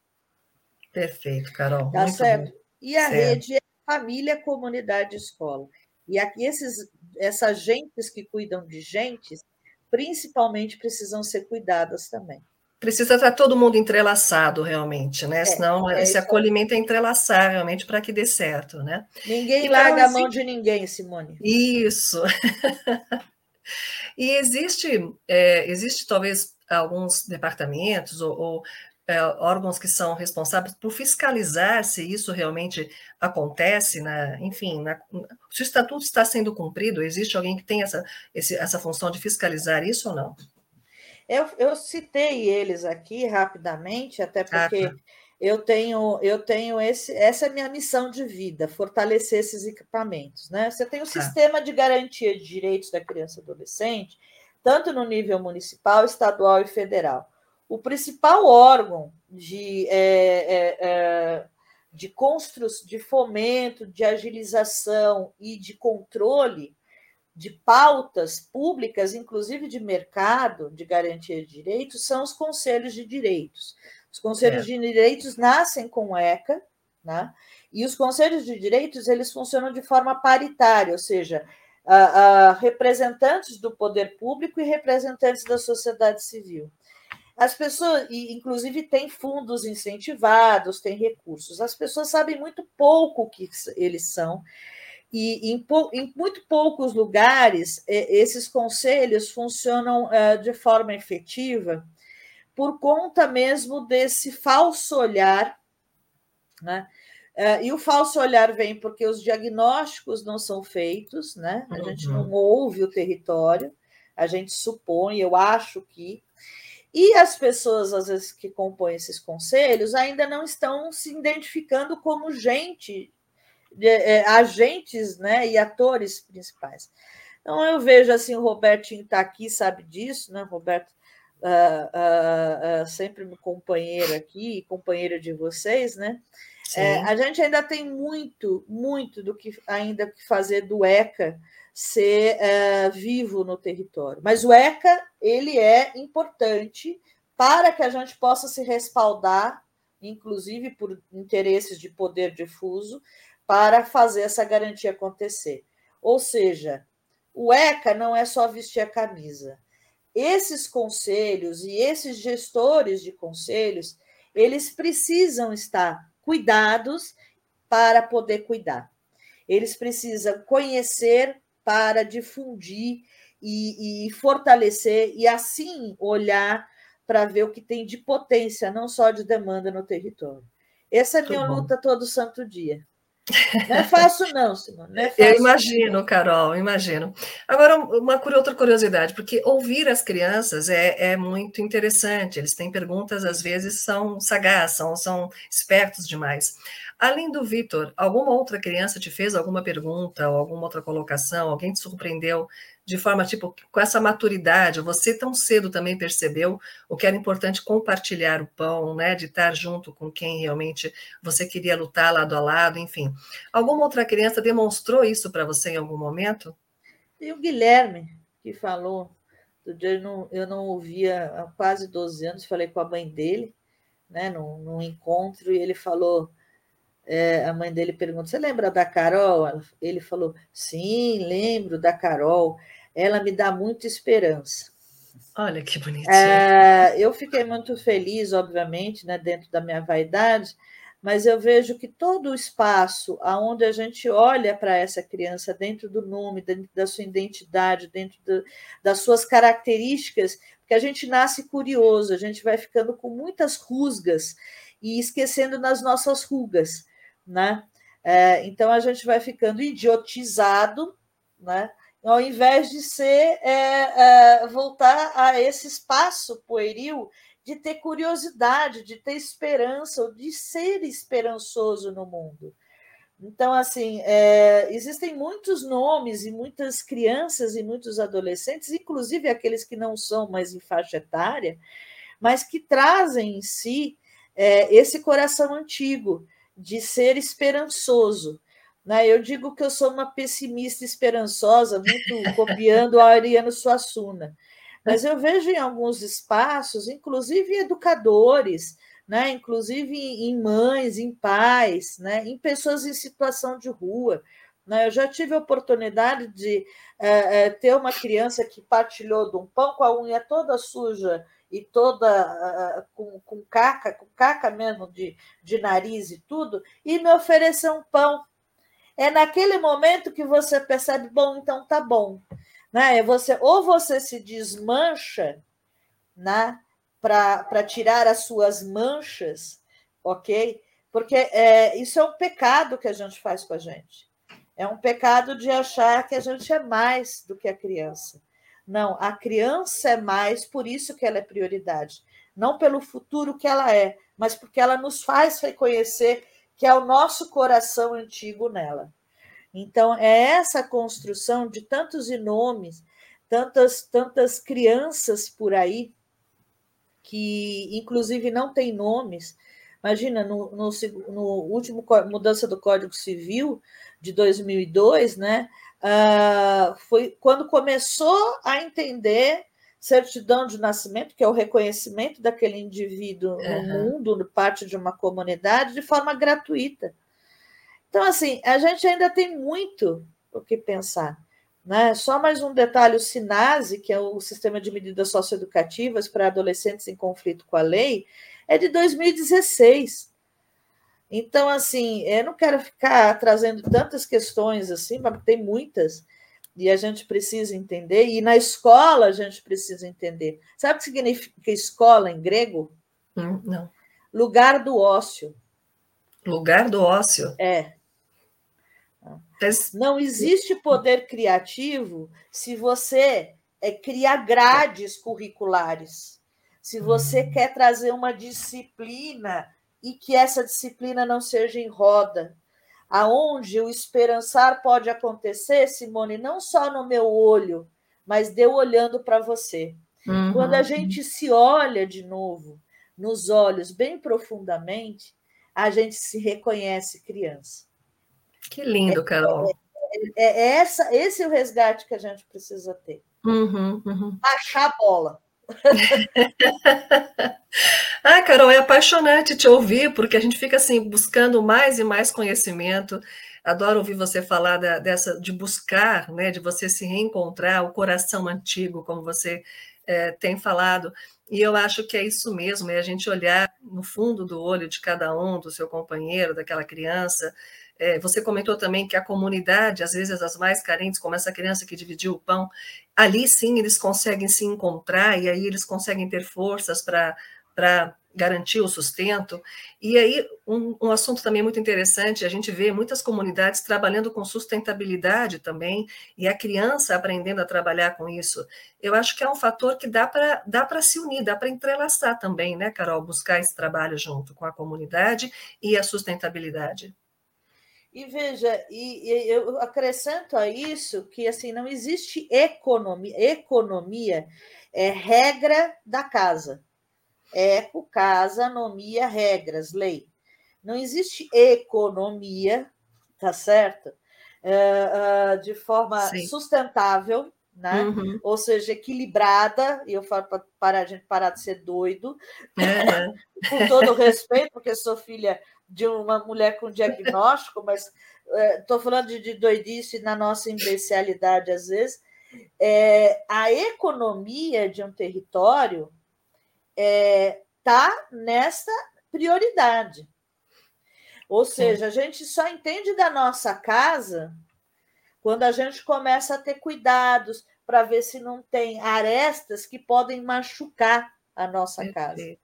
Perfeito, Carol. Tá Muito certo? Bom. E a certo. rede é família, comunidade, escola. E aqui esses, essas gentes que cuidam de gentes, principalmente precisam ser cuidadas também precisa estar todo mundo entrelaçado realmente, né? É, Senão é esse acolhimento é entrelaçar realmente para que dê certo, né? Ninguém e larga a mão de ninguém, Simone. Isso. [LAUGHS] e existe, é, existe talvez alguns departamentos ou, ou é, órgãos que são responsáveis por fiscalizar se isso realmente acontece, na, enfim, na, se o estatuto está sendo cumprido, existe alguém que tem essa, esse, essa função de fiscalizar isso ou não? Eu, eu citei eles aqui rapidamente, até porque ah, tá. eu tenho, eu tenho esse, essa é a minha missão de vida, fortalecer esses equipamentos. Né? Você tem o tá. sistema de garantia de direitos da criança e adolescente, tanto no nível municipal, estadual e federal. O principal órgão de, é, é, é, de construção, de fomento, de agilização e de controle de pautas públicas, inclusive de mercado, de garantia de direitos, são os conselhos de direitos. Os conselhos é. de direitos nascem com ECA, né? e os conselhos de direitos eles funcionam de forma paritária, ou seja, a, a representantes do poder público e representantes da sociedade civil. As pessoas, inclusive, têm fundos incentivados, têm recursos. As pessoas sabem muito pouco o que eles são e em, em, muito poucos lugares, esses conselhos funcionam uh, de forma efetiva por conta mesmo desse falso olhar. Né? Uh, e o falso olhar vem porque os diagnósticos não são feitos, né? a uhum. gente não ouve o território, a gente supõe, eu acho que. E as pessoas, às vezes, que compõem esses conselhos ainda não estão se identificando como gente, é, agentes né, e atores principais. Então, eu vejo assim, o Robertinho está aqui, sabe disso, né? Roberto uh, uh, uh, sempre meu companheiro aqui, companheiro de vocês, né? É, a gente ainda tem muito, muito do que ainda que fazer do ECA ser uh, vivo no território. Mas o ECA ele é importante para que a gente possa se respaldar, inclusive por interesses de poder difuso, para fazer essa garantia acontecer. Ou seja, o ECA não é só vestir a camisa. Esses conselhos e esses gestores de conselhos, eles precisam estar cuidados para poder cuidar. Eles precisam conhecer para difundir e, e fortalecer, e assim olhar para ver o que tem de potência, não só de demanda no território. Essa é a minha luta todo santo dia. Não é fácil, não, Simone. Não é fácil, eu imagino, não. Carol, imagino. Agora, uma outra curiosidade, porque ouvir as crianças é, é, muito interessante. Eles têm perguntas, às vezes, são sagazes, são, são espertos demais. Além do Vitor, alguma outra criança te fez alguma pergunta ou alguma outra colocação? Alguém te surpreendeu de forma, tipo, com essa maturidade? Você tão cedo também percebeu o que era importante compartilhar o pão, né? De estar junto com quem realmente você queria lutar lado a lado, enfim. Alguma outra criança demonstrou isso para você em algum momento? E o Guilherme, que falou, do dia eu não, eu não ouvia há quase 12 anos, falei com a mãe dele, né, num, num encontro, e ele falou é, a mãe dele pergunta: Você lembra da Carol? Ele falou: Sim, lembro da Carol. Ela me dá muita esperança. Olha que bonitinho. É, eu fiquei muito feliz, obviamente, né, dentro da minha vaidade, mas eu vejo que todo o espaço aonde a gente olha para essa criança, dentro do nome, dentro da sua identidade, dentro do, das suas características, porque a gente nasce curioso, a gente vai ficando com muitas rusgas e esquecendo nas nossas rugas né? É, então a gente vai ficando idiotizado, né? Ao invés de ser é, é, voltar a esse espaço pueril de ter curiosidade, de ter esperança, de ser esperançoso no mundo. Então, assim, é, existem muitos nomes e muitas crianças e muitos adolescentes, inclusive aqueles que não são mais em faixa etária, mas que trazem em si é, esse coração antigo, de ser esperançoso. Né? Eu digo que eu sou uma pessimista esperançosa, muito [LAUGHS] copiando a Ariano Suassuna. Mas eu vejo em alguns espaços, inclusive educadores, né? inclusive em mães, em pais, né? em pessoas em situação de rua. Né? Eu já tive a oportunidade de é, é, ter uma criança que partilhou de um pão com a unha toda suja e toda uh, com, com caca, com caca mesmo de, de nariz e tudo, e me oferecer um pão. É naquele momento que você percebe, bom, então tá bom. Né? Você, ou você se desmancha né? para tirar as suas manchas, ok? Porque é, isso é um pecado que a gente faz com a gente. É um pecado de achar que a gente é mais do que a criança. Não, a criança é mais, por isso que ela é prioridade. Não pelo futuro que ela é, mas porque ela nos faz reconhecer que é o nosso coração antigo nela. Então, é essa construção de tantos nomes, tantas, tantas crianças por aí, que inclusive não têm nomes. Imagina, no, no, no último mudança do Código Civil de 2002, né? Uh, foi quando começou a entender certidão de nascimento, que é o reconhecimento daquele indivíduo uhum. no mundo, parte de uma comunidade, de forma gratuita. Então, assim, a gente ainda tem muito o que pensar. Né? Só mais um detalhe: o SINASE, que é o Sistema de Medidas Socioeducativas para Adolescentes em Conflito com a Lei, é de 2016. Então, assim, eu não quero ficar trazendo tantas questões assim, mas tem muitas, e a gente precisa entender, e na escola a gente precisa entender. Sabe o que significa escola em grego? Hum, não. Lugar do ócio. Lugar do ócio? É. Não existe poder criativo se você é, cria grades curriculares se você uhum. quer trazer uma disciplina e que essa disciplina não seja em roda, aonde o esperançar pode acontecer, Simone, não só no meu olho, mas deu olhando para você. Uhum. Quando a gente se olha de novo nos olhos bem profundamente, a gente se reconhece criança. Que lindo, Carol. É, é, é essa, esse é o resgate que a gente precisa ter. Uhum, uhum. Achar a bola. [LAUGHS] ah, Carol, é apaixonante te ouvir, porque a gente fica assim buscando mais e mais conhecimento. Adoro ouvir você falar da, dessa de buscar, né, de você se reencontrar, o coração antigo, como você é, tem falado. E eu acho que é isso mesmo, é a gente olhar no fundo do olho de cada um, do seu companheiro, daquela criança, é, você comentou também que a comunidade, às vezes as mais carentes, como essa criança que dividiu o pão, ali sim eles conseguem se encontrar e aí eles conseguem ter forças para garantir o sustento. E aí, um, um, assunto também muito interessante, a gente vê muitas comunidades trabalhando com sustentabilidade também, e a criança aprendendo a trabalhar com isso. Eu acho que é um fator que dá para dá se unir, dá para entrelaçar também, né, Carol? Buscar esse trabalho junto com a comunidade e a sustentabilidade. E veja, e, e, eu acrescento a isso que assim não existe economia, economia é regra da casa. Eco, casa, anomia, regras, lei. Não existe economia, tá certo? Uh, uh, de forma Sim. sustentável, né? Uhum. Ou seja, equilibrada, e eu falo para a gente parar de ser doido, uhum. [LAUGHS] com todo respeito, porque sou filha de uma mulher com diagnóstico, mas estou é, falando de, de, doidice na nossa imbecilidade às vezes. É, a economia de um território está é, tá nessa prioridade. Ou seja, a gente só entende da nossa casa quando a gente começa a ter cuidados para ver se não tem arestas que podem machucar a nossa Perfeito. casa.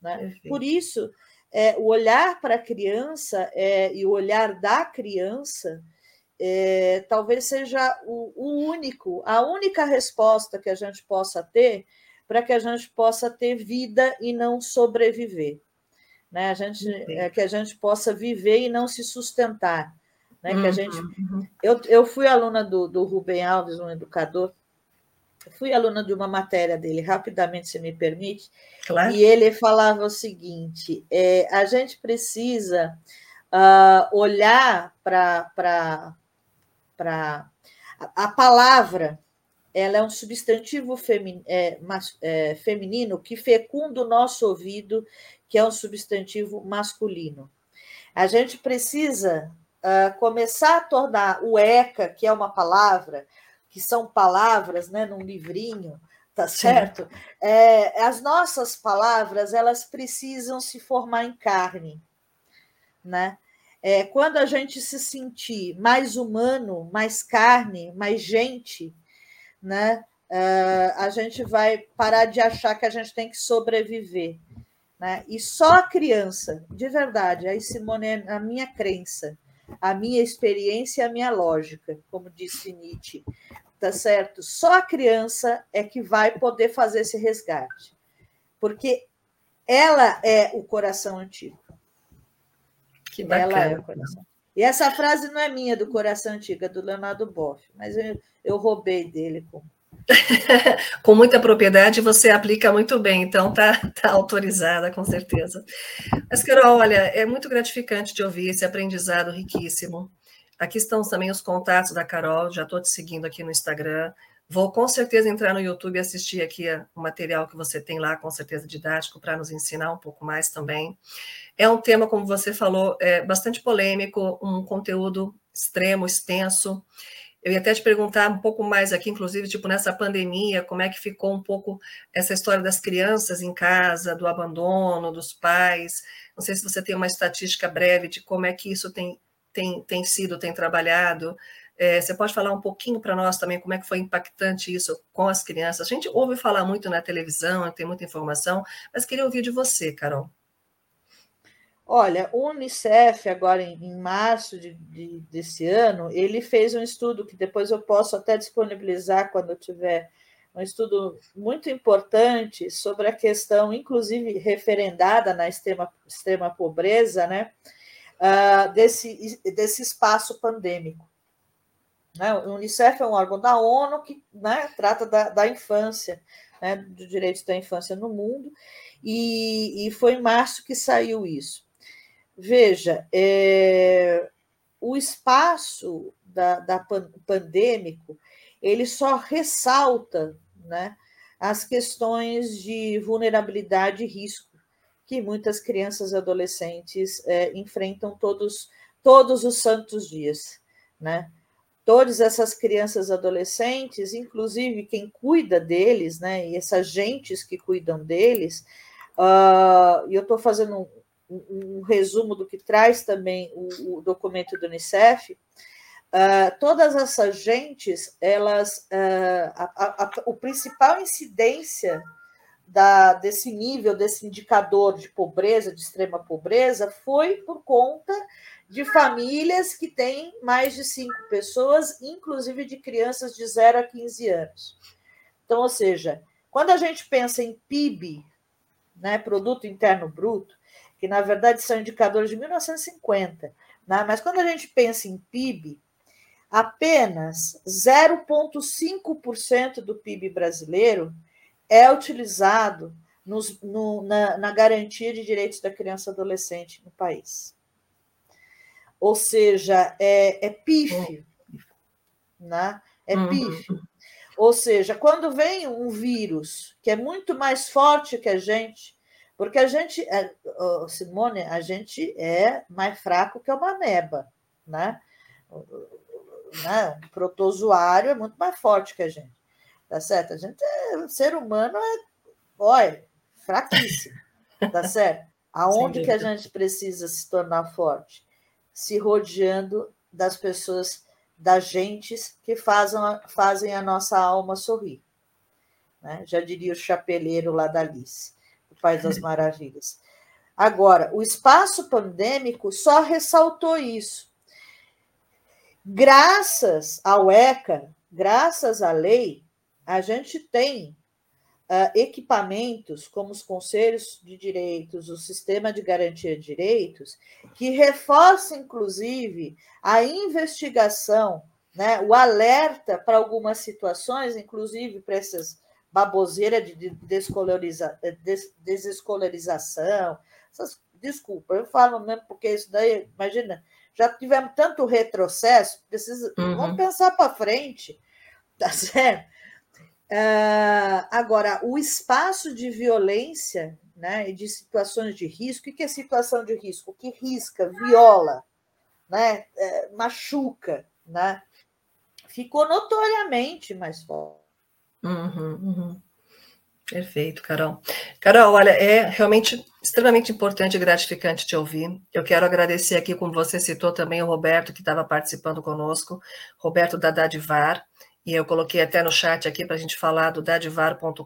Né? Por isso, é, o olhar para a criança é, e o olhar da criança é, talvez seja o, o, único, a única resposta que a gente possa ter para que a gente possa ter vida e não sobreviver. Né? A gente, é, que a gente possa viver e não se sustentar. Né? Uhum, que a gente, uhum. eu, eu fui aluna do, do Rubem Alves, um educador, fui aluna de uma matéria dele, rapidamente, se me permite, claro. e ele falava o seguinte: é, a gente precisa uh, olhar para a palavra, ela é um substantivo femin, é, mas, é, feminino que fecunda o nosso ouvido, que é um substantivo masculino. A gente precisa uh, começar a tornar o ECA, que é uma palavra, que são palavras, né, num livrinho, tá certo? É, as nossas palavras elas precisam se formar em carne, né? É, quando a gente se sentir mais humano, mais carne, mais gente, né? Uh, a gente vai parar de achar que a gente tem que sobreviver. Né? E só a criança, de verdade, aí Simone, é a minha crença, a minha experiência e a minha lógica, como disse Nietzsche, tá certo? Só a criança é que vai poder fazer esse resgate, porque ela é o coração antigo. Que bacana. Ela é o coração. E essa frase não é minha do coração antigo, é do Leonardo Boff, mas eu, eu roubei dele com [LAUGHS] com muita propriedade, você aplica muito bem, então tá, tá autorizada, com certeza. Mas, Carol, olha, é muito gratificante de ouvir esse aprendizado riquíssimo. Aqui estão também os contatos da Carol, já estou te seguindo aqui no Instagram. Vou com certeza entrar no YouTube e assistir aqui o material que você tem lá, com certeza didático, para nos ensinar um pouco mais também. É um tema, como você falou, é bastante polêmico, um conteúdo extremo, extenso. Eu ia até te perguntar um pouco mais aqui, inclusive, tipo, nessa pandemia, como é que ficou um pouco essa história das crianças em casa, do abandono, dos pais. Não sei se você tem uma estatística breve de como é que isso tem, tem, tem sido, tem trabalhado. É, você pode falar um pouquinho para nós também como é que foi impactante isso com as crianças? A gente ouve falar muito na televisão, tem muita informação, mas queria ouvir de você, Carol. Olha, o Unicef, agora em, em março de, de, desse ano, ele fez um estudo que depois eu posso até disponibilizar quando eu tiver um estudo muito importante sobre a questão, inclusive referendada na extrema, extrema pobreza, né, uh, desse, desse espaço pandêmico. Né? O Unicef é um órgão da ONU que né, trata da, da infância, né, do direito da infância no mundo, e, e foi em março que saiu isso. Veja, é, o espaço da, da pandêmico ele só ressalta né, as questões de vulnerabilidade e risco que muitas crianças e adolescentes é, enfrentam todos, todos os santos dias. Né? Todas essas crianças e adolescentes, inclusive quem cuida deles, né, e essas gentes que cuidam deles, uh, e eu estou fazendo um, um, resumo do que traz também o, o documento do Unicef, Uh, todas essas gentes, elas, uh, a, a, a, o principal incidência da, desse nível, desse indicador de pobreza, de extrema pobreza, foi por conta de famílias que têm mais de cinco pessoas, inclusive de crianças de 0 a 15 anos. Então, ou seja, quando a gente pensa em PIB, né, Produto Interno Bruto, que na verdade são indicadores de 1950, né, mas quando a gente pensa em PIB, apenas 0,5% do PIB brasileiro é utilizado nos, no, na, na, garantia de direitos da criança e adolescente no país. Ou seja, é, é pífio. Né? É uhum. pífio. Ou seja, quando vem um vírus que é muito mais forte que a gente, porque a gente, é, Simone, a gente é mais fraco que uma neba, né? né, o protozoário é muito mais forte que a gente. Tá certo? A gente é, o ser humano é, olha, fraquíssimo. Tá [LAUGHS] certo? Aonde que a gente precisa se tornar forte? Se rodeando das pessoas, das gentes que fazem, fazem a nossa alma sorrir. Né? Já diria o chapeleiro lá da Alice, Pai das Maravilhas. Agora, o espaço pandêmico só ressaltou isso. Graças ao ECA, graças à lei, a gente tem uh, equipamentos como os conselhos de direitos, o sistema de garantia de direitos, que reforça, inclusive, a investigação, né, o alerta para algumas situações, inclusive para essas baboseiras de descoloriza, des, desescolarização. Essas, desculpa, eu falo mesmo porque isso daí, imagina, já tivemos tanto retrocesso, precisa, uhum. vamos pensar para frente, tá [LAUGHS] certo? Uh, agora, o espaço de violência né, e de situações de risco, o que é situação de risco? Que risca, viola, né, é, machuca, né, ficou notoriamente mais forte. Uhum, uhum. Perfeito, Carol. Carol, olha, é realmente extremamente importante e gratificante te ouvir. Eu quero agradecer aqui, como você citou também, o Roberto, que estava participando conosco, Roberto da Dadivar, e eu coloquei até no chat aqui para a gente falar do dadivar.com.br,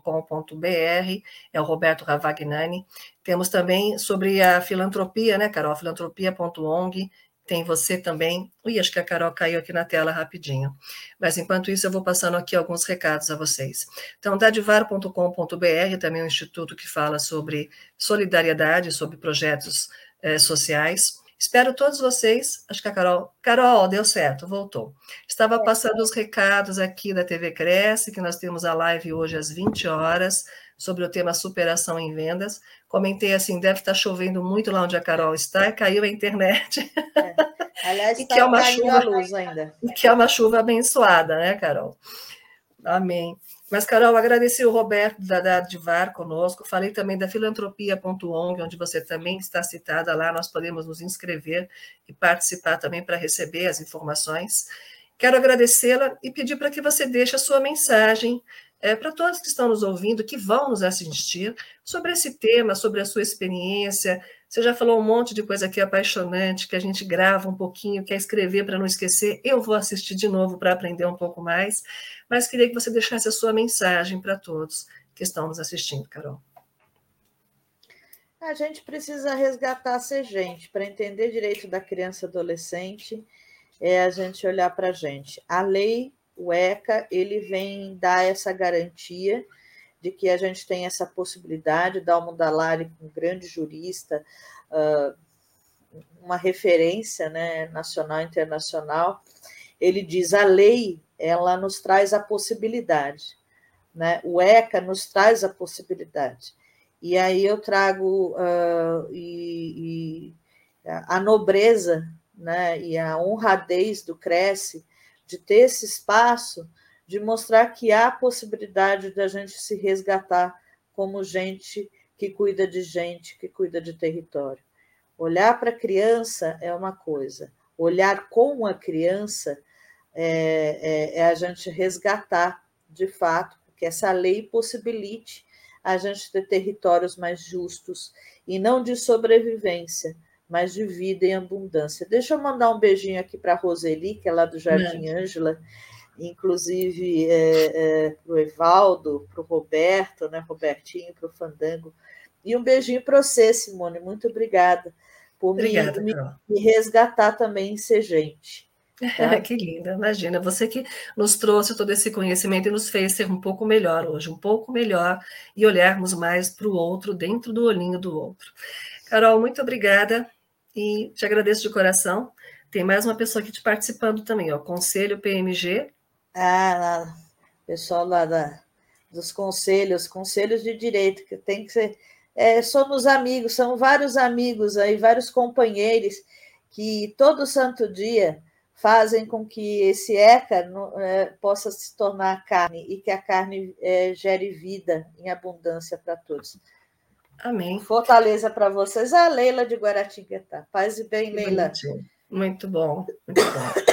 é o Roberto Ravagnani. Temos também sobre a filantropia, né, Carol? Filantropia.ong, tem você também. Ui, acho que a Carol caiu aqui na tela rapidinho. Mas enquanto isso, eu vou passando aqui alguns recados a vocês. Então, dadivar.com.br também é um instituto que fala sobre solidariedade, sobre projetos eh, sociais. Espero todos vocês. Acho que a Carol. Carol, deu certo, voltou. Estava é. passando os recados aqui da TV Cresce, que nós temos a live hoje às 20 horas sobre o tema superação em vendas. Comentei assim, deve estar chovendo muito lá onde a Carol está, e caiu a internet. É. Aliás, [LAUGHS] está é uma chuva, luz ainda. Que é uma chuva abençoada, né, Carol? Amém. Mas, Carol, agradeci o Roberto da Dadivar conosco, falei também da filantropia.ong, onde você também está citada lá, nós podemos nos inscrever e participar também para receber as informações. Quero agradecê-la e pedir para que você deixe a sua mensagem é, para todos que estão nos ouvindo, que vão nos assistir, sobre esse tema, sobre a sua experiência. Você já falou um monte de coisa aqui apaixonante, que a gente grava um pouquinho, quer escrever para não esquecer. Eu vou assistir de novo para aprender um pouco mais, mas queria que você deixasse a sua mensagem para todos que estão nos assistindo, Carol. A gente precisa resgatar ser gente, para entender direito da criança e adolescente, é a gente olhar para a gente. A lei O ECA ele vem dar essa garantia de que a gente tem essa possibilidade. Dalmo Dalari, um grande jurista, uh, uma referência né, nacional e internacional, ele diz a lei ela nos traz a possibilidade, né? O ECA nos traz a possibilidade. E aí eu trago uh, e, e a nobreza né, e a honradez do Cresce de ter esse espaço de mostrar que há possibilidade da gente se resgatar como gente que cuida de gente, que cuida de território. Olhar para a criança é uma coisa, olhar com a criança é, é, é a gente resgatar, de fato, que essa lei possibilite a gente ter territórios mais justos e não de sobrevivência, mas de vida em abundância. Deixa eu mandar um beijinho aqui para a Roseli, que é lá do Jardim Ângela, inclusive é, é, para o Evaldo, para o Roberto, né, Robertinho, para o Fandango. E um beijinho para você, Simone. Muito obrigada por obrigada, me, me, resgatar também em ser gente. [LAUGHS] Tá? que linda, imagina. Você que nos trouxe todo esse conhecimento e nos fez ser um pouco melhor hoje, um pouco melhor e olharmos mais para o outro, dentro do olhinho do outro. Carol, muito obrigada e te agradeço de coração. Tem mais uma pessoa aqui te participando também, ó, Conselho PMG ah, pessoal lá da, dos conselhos, conselhos de direito, que tem que ser. É, somos amigos, são vários amigos aí, vários companheiros que todo santo dia fazem com que esse ECA é, possa se tornar carne e que a carne é, gere vida em abundância para todos. Amém. Fortaleza para vocês. A Leila de Guaratinguetá. Paz e bem, Leila. Muito bom, muito bom.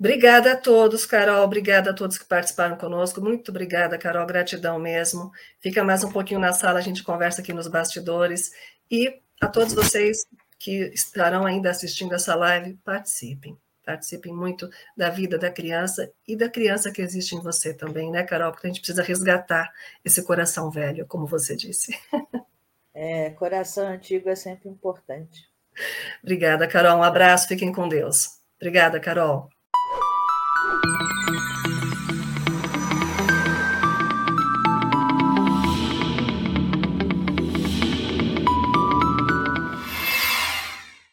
Obrigada a todos, Carol. Obrigada a todos que participaram conosco. Muito obrigada, Carol. Gratidão mesmo. Fica mais um pouquinho na sala, a gente conversa aqui nos bastidores. E a todos vocês que estarão ainda assistindo essa live, participem. Participem muito da vida da criança e da criança que existe em você também, né, Carol? Porque a gente precisa resgatar esse coração velho, como você disse. [LAUGHS] É, coração antigo é sempre importante. Obrigada, Carol. Um abraço. Fiquem com Deus. Obrigada, Carol.